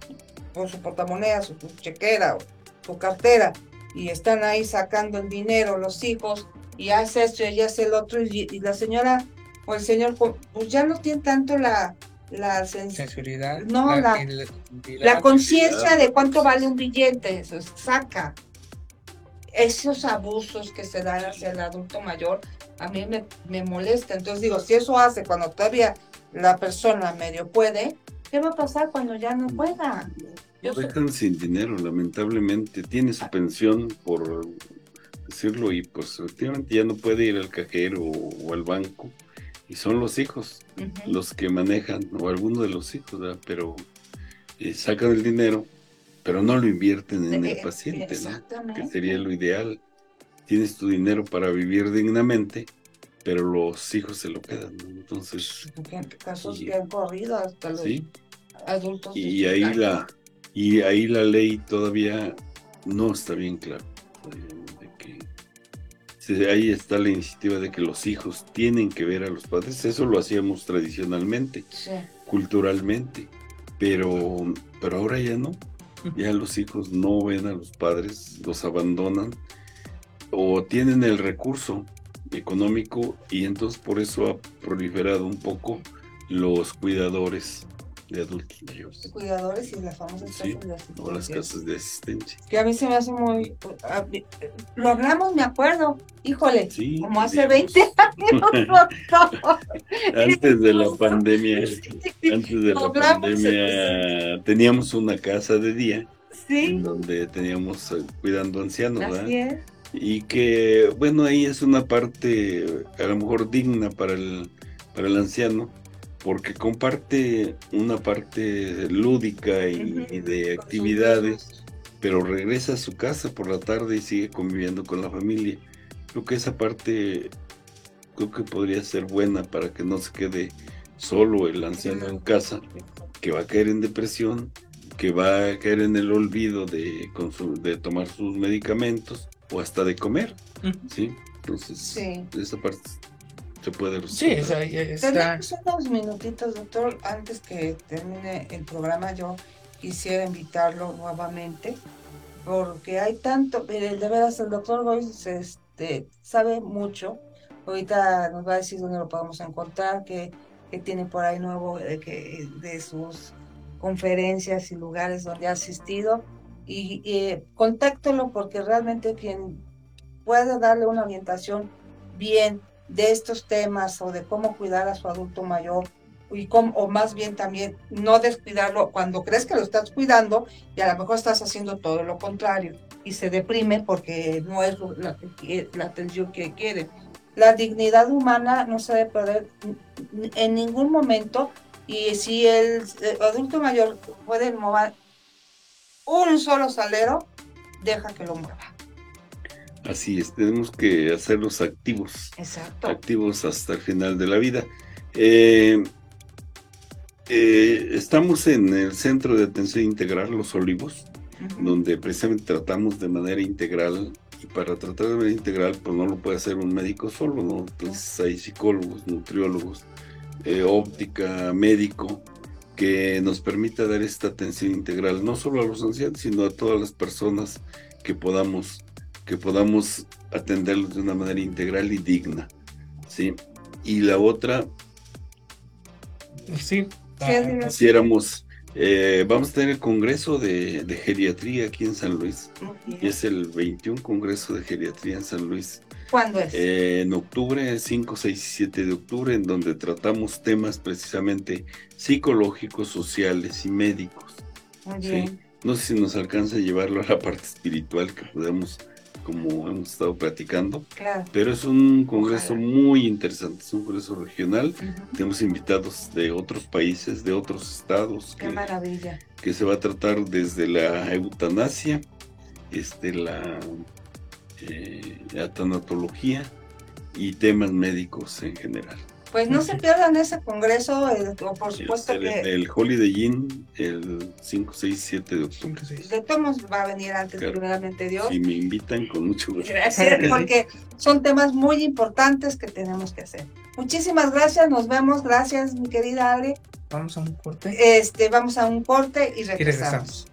Speaker 2: con su portamonedas, su, su chequera o su cartera, y están ahí sacando el dinero los hijos, y hace esto y hace el otro, y, y la señora o el señor, pues ya no tiene tanto la, la sens-
Speaker 3: Sensibilidad.
Speaker 2: No, la- la conciencia de cuánto vale un billete, eso saca. Esos abusos que se dan hacia el adulto mayor, a mí me, me molesta. Entonces digo, si eso hace cuando todavía la persona medio puede, ¿qué va a pasar cuando ya no pueda? Yo soy-
Speaker 4: dejan sin dinero, lamentablemente. Tiene su pensión, por decirlo, y pues efectivamente ya no puede ir al cajero o, o al banco. Y son los hijos los que manejan, o alguno de los hijos, ¿verdad? pero eh, sacan el dinero, pero no lo invierten en el
Speaker 2: Eh,
Speaker 4: paciente, ¿no?
Speaker 2: Exactamente.
Speaker 4: que sería lo ideal. Tienes tu dinero para vivir dignamente, pero los hijos se lo quedan. ¿no? Entonces,
Speaker 2: en casos
Speaker 4: Y-
Speaker 2: que han corrido hasta los
Speaker 4: sí.
Speaker 2: adultos.
Speaker 4: Y ahí la y ahí la ley todavía no está bien claro. Ahí está la iniciativa de que los hijos tienen que ver a los padres. Eso lo hacíamos tradicionalmente,
Speaker 2: Sí.
Speaker 4: culturalmente, pero pero ahora ya no. Ya los hijos no ven a los padres, los abandonan o tienen el recurso económico y entonces por eso ha proliferado un poco los cuidadores de adultos mayores
Speaker 2: Cuidadores y las famosas
Speaker 4: Sí,
Speaker 2: casas de
Speaker 4: o las
Speaker 2: asistencia.
Speaker 4: casas de asistencia.
Speaker 2: que a mí se me hace muy... Lo hablamos, me acuerdo, híjole,
Speaker 4: Sí,
Speaker 2: como hace
Speaker 4: digamos,
Speaker 2: 20 años.
Speaker 4: Antes de la pandemia, antes de la pandemia teníamos una casa de día
Speaker 2: Sí.
Speaker 4: donde teníamos eh, cuidando ancianos, ¿verdad?
Speaker 2: Así es.
Speaker 4: Y que, bueno, ahí es una parte a lo mejor digna para el, para el anciano, porque comparte una parte lúdica y, de actividades, pero regresa a su casa por la tarde y sigue conviviendo con la familia. Creo que esa parte creo que podría ser buena para que no se quede solo el anciano en casa, que va a caer en depresión, que va a caer en el olvido de, tomar sus medicamentos o hasta de comer. ¿sí? Entonces,
Speaker 2: Sí.
Speaker 4: esa parte se puede
Speaker 3: Sí, o sea, está.
Speaker 2: Tenemos unos minutitos, doctor. Antes que termine el programa, yo quisiera invitarlo nuevamente, porque hay tanto, mire, de veras, el doctor Boyce este, sabe mucho. Ahorita nos va a decir dónde lo podemos encontrar, que, que tiene por ahí nuevo de, que, de sus conferencias y lugares donde ha asistido. Y, y contáctelo porque realmente quien puede darle una orientación bien de estos temas o de cómo cuidar a su adulto mayor y o más bien también no descuidarlo cuando crees que lo estás cuidando y a lo mejor estás haciendo todo lo contrario y se deprime porque no es la, la atención que quiere. La dignidad humana no se debe perder en ningún momento y si el, adulto mayor puede mover un solo salero, deja que lo mueva.
Speaker 4: Así es, tenemos que hacerlos activos.
Speaker 2: Exacto.
Speaker 4: activos hasta el final de la vida. Eh, eh, estamos en el Centro de Atención Integral Los Olivos, donde precisamente tratamos de manera integral y para tratar de manera integral pues no lo puede hacer un médico solo, ¿no? Entonces hay psicólogos, nutriólogos, eh, óptica, médico, que nos permita dar esta atención integral, no solo a los ancianos, sino a todas las personas que podamos, que podamos atenderlos de una manera integral y digna, ¿sí? Y la otra,
Speaker 3: Sí.
Speaker 2: Divertido.
Speaker 4: quisiéramos, eh, vamos a tener el Congreso de, de Geriatría aquí en San Luis, y es el 21 Congreso de Geriatría en San Luis,
Speaker 2: ¿Cuándo es?
Speaker 4: eh, en octubre, 5, 6 y 7 de octubre, en donde tratamos temas precisamente psicológicos, sociales y médicos.
Speaker 2: Muy
Speaker 4: sí. No sé si nos alcanza a llevarlo a la parte espiritual que podemos, como hemos estado platicando,
Speaker 2: Claro.
Speaker 4: pero es un congreso
Speaker 2: Ojalá.
Speaker 4: muy interesante, es un congreso regional. Tenemos invitados de otros países, de otros estados,
Speaker 2: Qué
Speaker 4: que,
Speaker 2: maravilla.
Speaker 4: que se va a tratar desde la eutanasia, este, la, eh, la tanatología y temas médicos en general.
Speaker 2: Pues no se pierdan ese congreso, eh, o por supuesto
Speaker 4: el,
Speaker 2: que
Speaker 4: el Holiday Inn el 5, 6, 7 de octubre.
Speaker 2: De todos va a venir antes,
Speaker 4: Claro.
Speaker 2: primeramente Dios.
Speaker 4: Si me invitan, con mucho gusto.
Speaker 2: Gracias, porque son temas muy importantes que tenemos que hacer. Muchísimas gracias, nos vemos, gracias mi querida Ale.
Speaker 3: Vamos a un corte
Speaker 2: Este, vamos a un corte y
Speaker 3: y
Speaker 2: regresamos.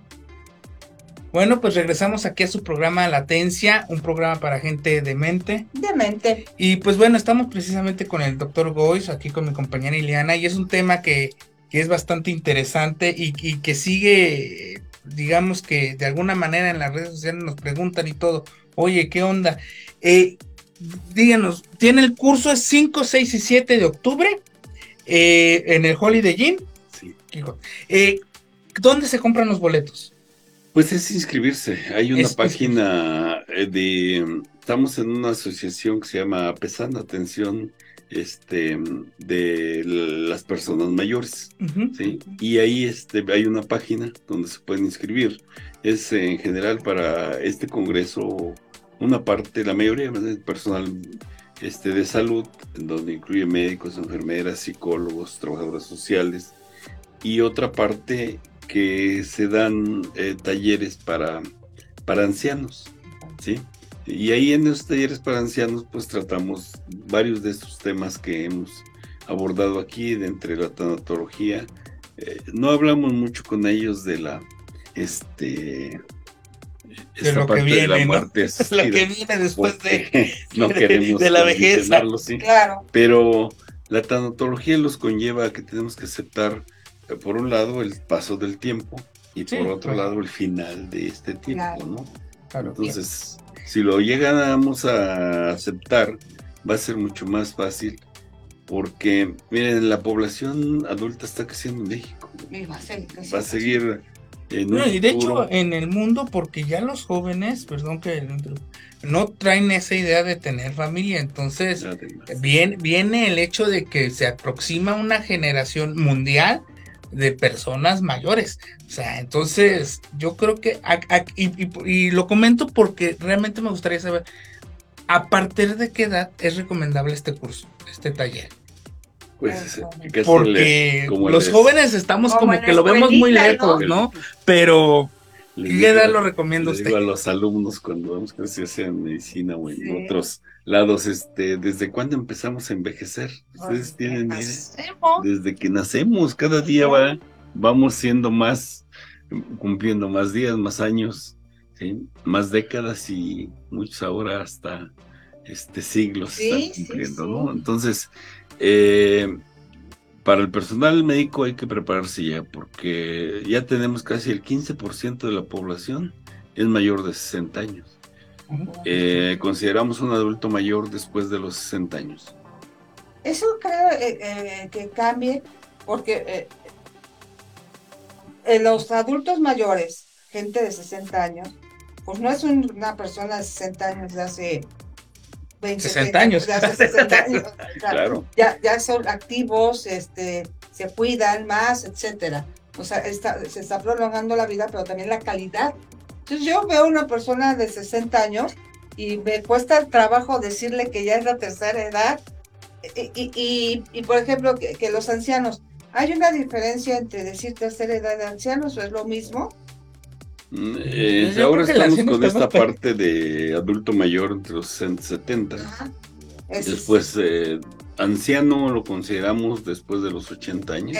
Speaker 3: Bueno, pues regresamos aquí a su programa Latencia, un programa para gente demente.
Speaker 2: Demente.
Speaker 3: Y pues bueno, estamos precisamente con el doctor Gois, aquí con mi compañera Ileana, y es un tema que, que es bastante interesante y, y que sigue, digamos que de alguna manera en las redes sociales nos preguntan y todo, oye, ¿qué onda? Eh, díganos, tiene el curso es 5, 6 y 7 de octubre eh, en el Holiday Inn.
Speaker 4: Sí.
Speaker 3: Eh, ¿Dónde se compran los boletos?
Speaker 4: Pues es inscribirse. Hay una
Speaker 3: Es-
Speaker 4: página eh, de. Estamos en una asociación que se llama APESAN, Atención este, de las Personas Mayores. ¿sí? Y ahí este, hay una página donde se pueden inscribir. Es en general para este congreso una parte, la mayoría del personal este, de salud, donde incluye médicos, enfermeras, psicólogos, trabajadoras sociales, y otra parte que se dan eh, talleres para, para ancianos, ¿sí? Y ahí en esos talleres para ancianos, pues tratamos varios de estos temas que hemos abordado aquí, de entre la tanatología. Eh, no hablamos mucho con ellos de la, este, esta
Speaker 3: lo que
Speaker 4: parte de
Speaker 3: viene,
Speaker 4: la
Speaker 3: ¿no?
Speaker 4: muerte
Speaker 3: lo que viene después de...
Speaker 4: no
Speaker 3: de-
Speaker 4: queremos
Speaker 3: de la vejez.
Speaker 4: sí.
Speaker 2: Claro.
Speaker 4: Pero la tanatología los conlleva a que tenemos que aceptar, por un lado, el paso del tiempo y
Speaker 3: Sí,
Speaker 4: por otro
Speaker 3: claro.
Speaker 4: lado, el final de este tiempo,
Speaker 2: Claro.
Speaker 4: ¿no?
Speaker 3: Claro.
Speaker 4: Entonces, si lo llegamos a aceptar, va a ser mucho más fácil porque, miren, la población adulta está creciendo en México.
Speaker 2: Y va a seguir
Speaker 4: Va a seguir
Speaker 3: y de hecho, en el mundo, porque ya los jóvenes, perdón que no traen esa idea de tener familia. Entonces, viene, viene el hecho de que se aproxima una generación mundial de personas mayores. O sea, entonces yo creo que, y, lo comento porque realmente me gustaría saber, ¿a partir de qué edad es recomendable este curso, este taller?
Speaker 4: Pues,
Speaker 3: porque los jóvenes estamos como, que lo vemos muy lejos, ¿no? Pero ¿Qué edad lo recomiendo usted?
Speaker 4: Digo a los alumnos cuando vamos a se en medicina o en otros lados, este, ¿desde cuándo empezamos a envejecer? Ustedes tienen desde que nacemos, cada día va, vamos siendo más, cumpliendo más días, más años, más décadas y muchos ahora hasta este siglos están cumpliendo, ¿no? Entonces, eh, para el personal médico hay que prepararse ya, porque ya tenemos casi el 15% de la población es mayor de 60 años. Eh, consideramos un adulto mayor después de los 60 años.
Speaker 2: Eso creo eh, eh, que cambie, porque los adultos mayores, gente de 60 años, pues no es una persona de 60 años de hace
Speaker 3: 60 años.
Speaker 2: claro. ya, ya son activos, este, se cuidan más, etcétera. O sea, se está prolongando la vida, pero también la calidad. Entonces yo veo una persona de 60 años y me cuesta el trabajo decirle que ya es la tercera edad. Y, y, y, por ejemplo, que, que, los ancianos, ¿hay una diferencia entre decir tercera edad de ancianos o es lo mismo?
Speaker 4: Eh, ahora estamos con esta parte de adulto mayor entre los 70. Después, eh, anciano lo consideramos después de los 80 años.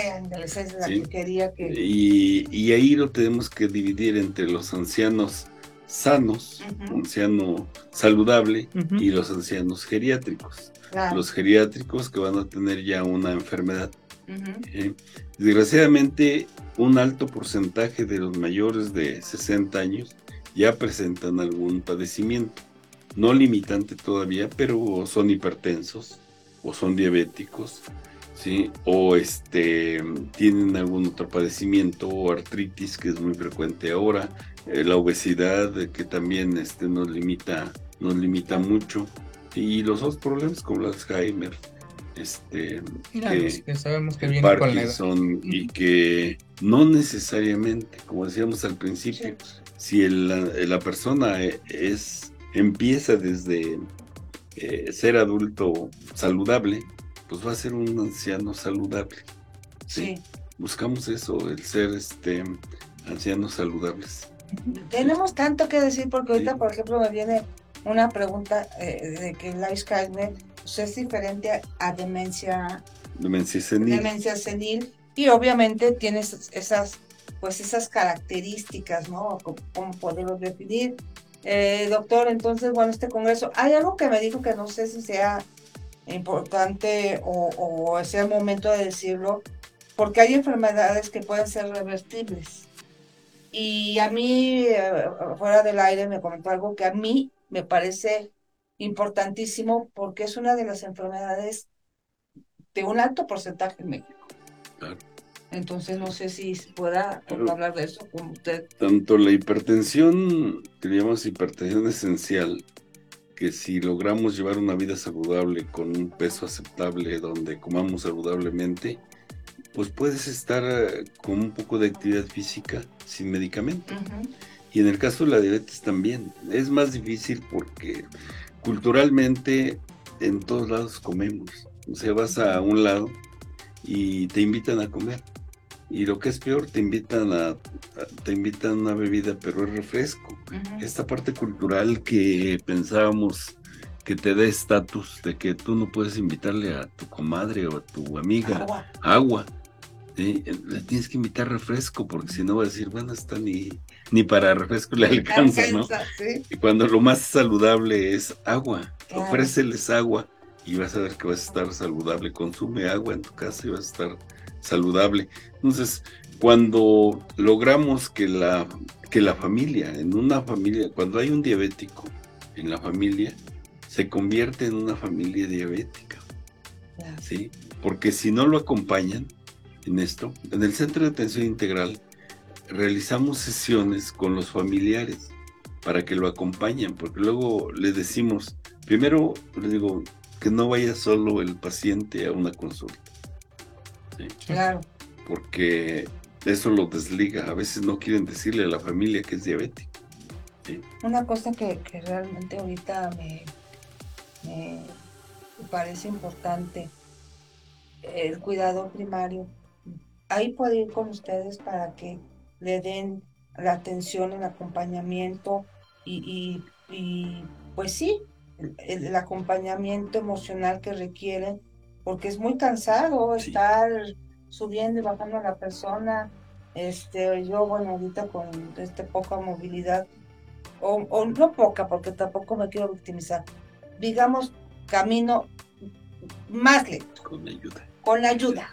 Speaker 4: y, ahí lo tenemos que dividir entre los ancianos sanos, anciano saludable y los ancianos geriátricos. Los geriátricos que van a tener ya una enfermedad. Desgraciadamente, un alto porcentaje de los mayores de 60 años ya presentan algún padecimiento, no limitante todavía, pero son hipertensos o son diabéticos, ¿sí? o este, tienen algún otro padecimiento o artritis que es muy frecuente ahora, eh, la obesidad que también este, nos, limita, nos limita mucho y los otros problemas como el Alzheimer, este,
Speaker 3: que, sabemos que
Speaker 4: Parkinson y que no necesariamente, como decíamos al principio, si la persona es empieza desde eh, ser adulto saludable, pues va a ser un anciano saludable. ¿sí? Buscamos eso, el ser este ancianos saludables.
Speaker 2: Tenemos tanto que decir porque ahorita, por ejemplo, me viene una pregunta eh, de que el Es diferente a demencia,
Speaker 4: demencia senil.
Speaker 2: Demencia senil y obviamente tiene esas, pues esas características, ¿no? ¿Cómo podemos definir? Eh, doctor, entonces, bueno, este congreso, hay algo que me dijo que no sé si sea importante o, o sea el momento de decirlo, porque hay enfermedades que pueden ser revertibles. Y a mí, eh, fuera del aire, me comentó algo que a mí me parece importantísimo porque es una de las enfermedades de un alto porcentaje en México. Entonces no sé si pueda hablar de eso con usted.
Speaker 4: Tanto la hipertensión, que llamamos hipertensión esencial, que si logramos llevar una vida saludable con un peso aceptable, donde comamos saludablemente, pues puedes estar eh, con un poco de actividad física sin medicamento. Y en el caso de la diabetes también. Es más difícil porque culturalmente en todos lados comemos. O sea, vas a un lado y te invitan a comer. Y lo que es peor, te invitan a, te invitan a una bebida, pero es refresco. Esta parte cultural que pensábamos que te da estatus de que tú no puedes invitarle a tu comadre o a tu amiga agua. Le tienes que invitar refresco porque si no va a decir, bueno, está ni, ni para refresco le alcanza, ¿no? Y cuando lo más saludable es agua, ofréceles agua y vas a ver que vas a estar saludable. Consume agua en tu casa y vas a estar saludable. Entonces, cuando logramos que la, que la familia, en una familia, cuando hay un diabético en la familia, se convierte en una familia diabética. ¿Sí? Porque si no lo acompañan en esto, en el centro de atención integral, realizamos sesiones con los familiares para que lo acompañen, porque luego le decimos, primero le digo que no vaya solo el paciente a una consulta.
Speaker 2: Claro.
Speaker 4: Porque eso lo desliga. A veces no quieren decirle a la familia que es diabético.
Speaker 2: Una cosa que, realmente ahorita me, me parece importante, el cuidado primario. Ahí puedo ir con ustedes para que le den la atención, el acompañamiento y, pues sí, el, acompañamiento emocional que requieren, porque es muy cansado estar subiendo y bajando a la persona. Este, yo, bueno, ahorita con este poca movilidad, o, no poca, porque tampoco me quiero victimizar, digamos, camino más lento.
Speaker 4: Con ayuda.
Speaker 2: Con ayuda,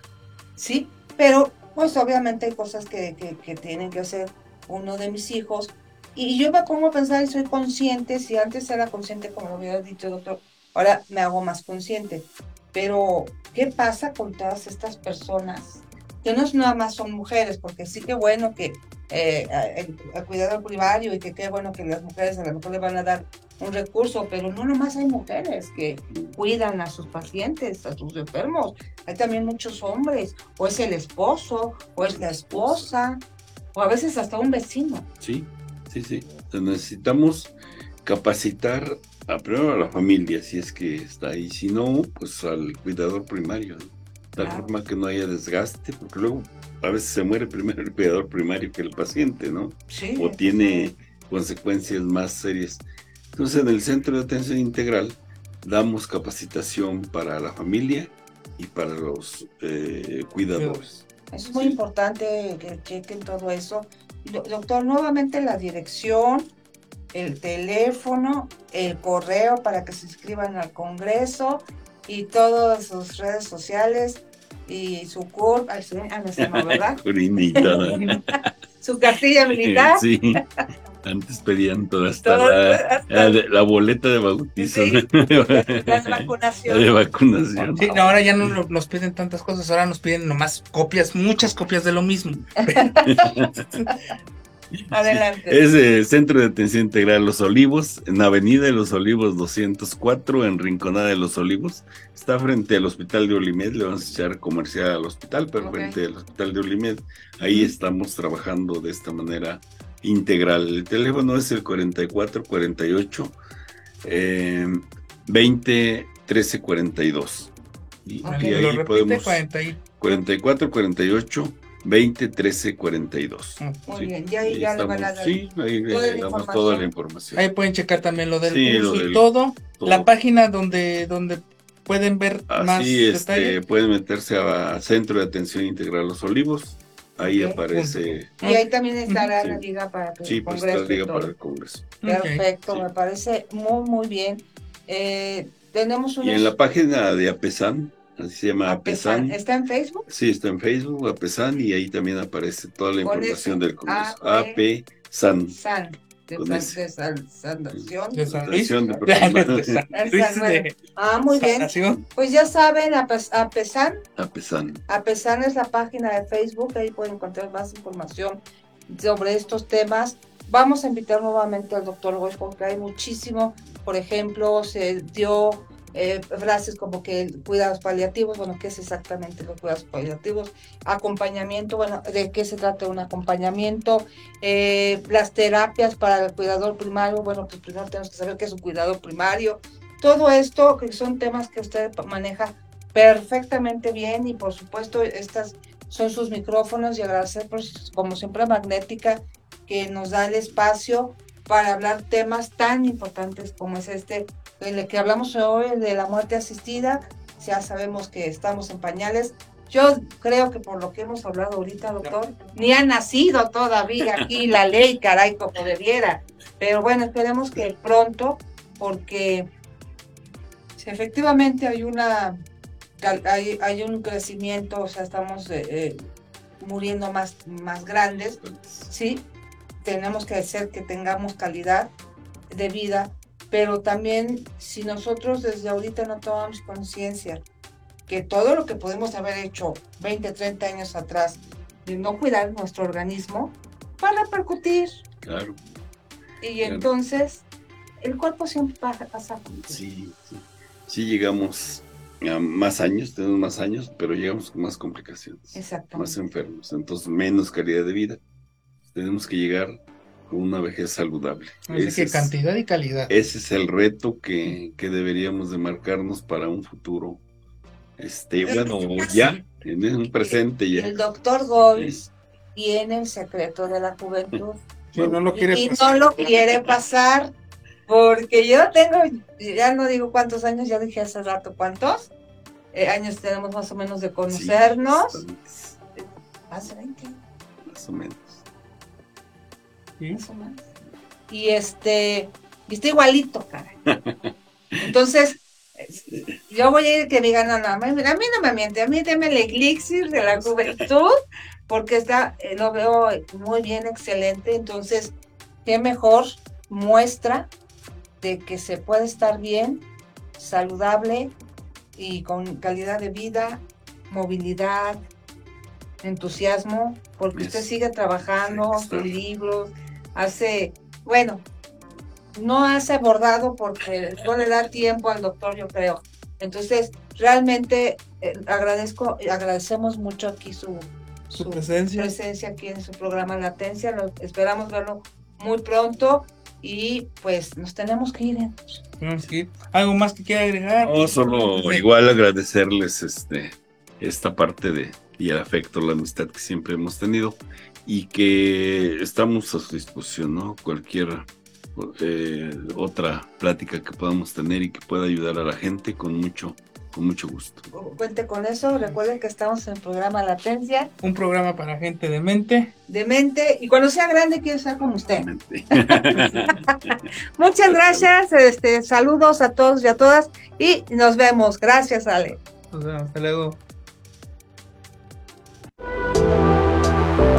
Speaker 2: ¿sí? Pero, pues obviamente hay cosas que, que, que tienen que hacer uno de mis hijos. Y yo me pongo a pensar y soy consciente, si antes era consciente, como lo hubiera dicho doctor, ahora me hago más consciente. Pero, ¿qué pasa con todas estas personas? Que no es nada más son mujeres, porque sí que bueno que eh, el, cuidador primario y que qué bueno que las mujeres a lo mejor le van a dar un recurso, pero no nomás hay mujeres que cuidan a sus pacientes, a sus enfermos, hay también muchos hombres, o es el esposo, o es la esposa, o a veces hasta un vecino.
Speaker 4: Sí, sí, sí. necesitamos capacitar a, primero a la familia, si es que está ahí, si no, pues al cuidador primario, de tal forma que no haya desgaste, porque luego a veces se muere primero el cuidador primario que el paciente, ¿no?
Speaker 2: Sí.
Speaker 4: O tiene consecuencias más serias. Entonces, en el Centro de Atención Integral damos capacitación para la familia y para los eh, cuidadores.
Speaker 2: Es muy importante que chequen todo eso. Doctor, nuevamente la dirección, el teléfono, el correo para que se inscriban al Congreso y todas sus redes sociales y su CURP, ah, no ¿verdad? su cartilla militar.
Speaker 4: Sí. Antes pedían toda hasta, la, la, boleta de bautizo.
Speaker 2: Sí, las vacunaciones.
Speaker 4: De vacunación.
Speaker 3: Sí, ahora ya no nos piden tantas cosas, ahora nos piden nomás copias, muchas copias de lo mismo.
Speaker 2: Adelante.
Speaker 4: Es el Centro de Atención Integral Los Olivos, en Avenida de los Olivos 204, en Rinconada de los Olivos. Está frente al Hospital de Olimed, le vamos a echar comercial al hospital, pero frente al Hospital de Olimed. Ahí estamos trabajando de esta manera integral. El teléfono es el 44 48 eh, 20 13 42.
Speaker 3: Y, ahí podemos
Speaker 4: 44 48 20 13 42.
Speaker 2: Muy bien, ya ahí ya le van a dar
Speaker 4: sí, ahí le damos toda la información.
Speaker 3: Ahí pueden checar también lo del curso y todo, La página donde, donde pueden ver más
Speaker 4: este, Pueden meterse a Centro de Atención Integral Los Olivos. Ahí aparece.
Speaker 2: Y ahí también estará la liga para el
Speaker 4: sí, pues está la liga para el Congreso.
Speaker 2: Perfecto, me parece muy, muy bien. Eh, tenemos
Speaker 4: Y en la página de APESAN, así se llama APESAN.
Speaker 2: ¿Está en Facebook?
Speaker 4: Sí, está en Facebook, APESAN, y ahí también aparece toda la información del Congreso. APESAN.
Speaker 2: San de,
Speaker 3: de
Speaker 2: Ah, muy bien. Pues ya saben, a, pesar
Speaker 4: a
Speaker 2: pesar es la página de Facebook, ahí pueden encontrar más información sobre estos temas. Vamos a invitar nuevamente al doctor Goy porque hay muchísimo. Por ejemplo, se dio eh, frases como que cuidados paliativos, bueno, ¿qué es exactamente los cuidados paliativos? Acompañamiento, bueno, ¿de qué se trata un acompañamiento? Eh, las terapias para el cuidador primario, bueno, pues primero tenemos que saber qué es un cuidador primario. Todo esto que son temas que usted maneja perfectamente bien y por supuesto estas son sus micrófonos y agradecer pues, como siempre Magnética que nos da el espacio para hablar temas tan importantes como es este el que hablamos hoy de la muerte asistida, ya sabemos que estamos en pañales. Yo creo que por lo que hemos hablado ahorita, doctor, ni ha nacido todavía aquí la ley, caray, como debiera. Pero bueno, esperemos que pronto, porque si efectivamente hay una hay, hay un crecimiento, o sea, estamos eh, eh, muriendo más, más grandes, sí, tenemos que hacer que tengamos calidad de vida pero también si nosotros desde ahorita no tomamos conciencia que todo lo que podemos haber hecho 20, 30 años atrás de no cuidar nuestro organismo, va a repercutir.
Speaker 4: Claro.
Speaker 2: Y
Speaker 4: Claro.
Speaker 2: entonces el cuerpo siempre va a pasar.
Speaker 4: Sí, sí. Sí llegamos a más años, tenemos más años, pero llegamos con más complicaciones, más
Speaker 2: Exactamente.
Speaker 4: enfermos, entonces menos calidad de vida. Tenemos que llegar una vejez saludable.
Speaker 3: Así
Speaker 4: Ese
Speaker 3: que
Speaker 4: es-
Speaker 3: cantidad y calidad.
Speaker 4: Ese es el reto que, que deberíamos de marcarnos para un futuro, este, bueno, ya, en un presente ya.
Speaker 2: El doctor Gold tiene el secreto de la juventud.
Speaker 3: Sí, no lo quiere
Speaker 2: y
Speaker 3: pasar.
Speaker 2: no lo quiere pasar porque yo tengo, ya no digo cuántos años, ya dije hace rato cuántos eh, años tenemos más o menos de
Speaker 4: Sí,
Speaker 2: conocernos.
Speaker 4: bastantes,
Speaker 2: Hace 20,
Speaker 4: más o menos.
Speaker 3: Sí.
Speaker 2: más o menos. Y este, y está igualito, caray. Entonces, es- yo voy a ir que digan, no, no, a mí, a mí no me miente, a mí deme el elixir de la juventud, porque está, eh, lo veo muy bien, excelente. Entonces, qué mejor muestra de que se puede estar bien, saludable y con calidad de vida, movilidad, entusiasmo, porque usted sigue trabajando,
Speaker 4: Exacto.
Speaker 2: libros, hace, bueno, no hace bordado porque no le da tiempo al doctor, yo creo. Entonces, realmente eh, agradezco, agradecemos mucho aquí su,
Speaker 3: Su presencia.
Speaker 2: presencia aquí en su programa Latencia. Lo- esperamos verlo muy pronto y pues nos tenemos que ir. ¿eh?
Speaker 3: Tenemos que ir. ¿Algo más que quiera agregar?
Speaker 4: No, solo igual agradecerles este esta parte de y el afecto, la amistad que siempre hemos tenido y que estamos a su disposición, ¿no? Cualquier eh, otra plática que podamos tener y que pueda ayudar a la gente con mucho con mucho gusto.
Speaker 2: Cuente con eso. Recuerden que estamos en el programa Latencia
Speaker 3: Un programa para gente de mente.
Speaker 2: de mente y cuando sea grande quiero estar con usted. Muchas gracias. Este, saludos a todos y a todas y nos vemos. Gracias, Ale.
Speaker 3: Nos vemos. Hasta luego.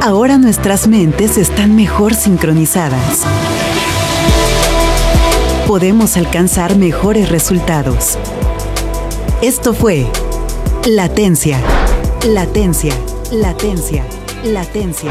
Speaker 1: Ahora nuestras mentes están mejor sincronizadas. Podemos alcanzar mejores resultados. Esto fue Latencia, Latencia, Latencia, Latencia.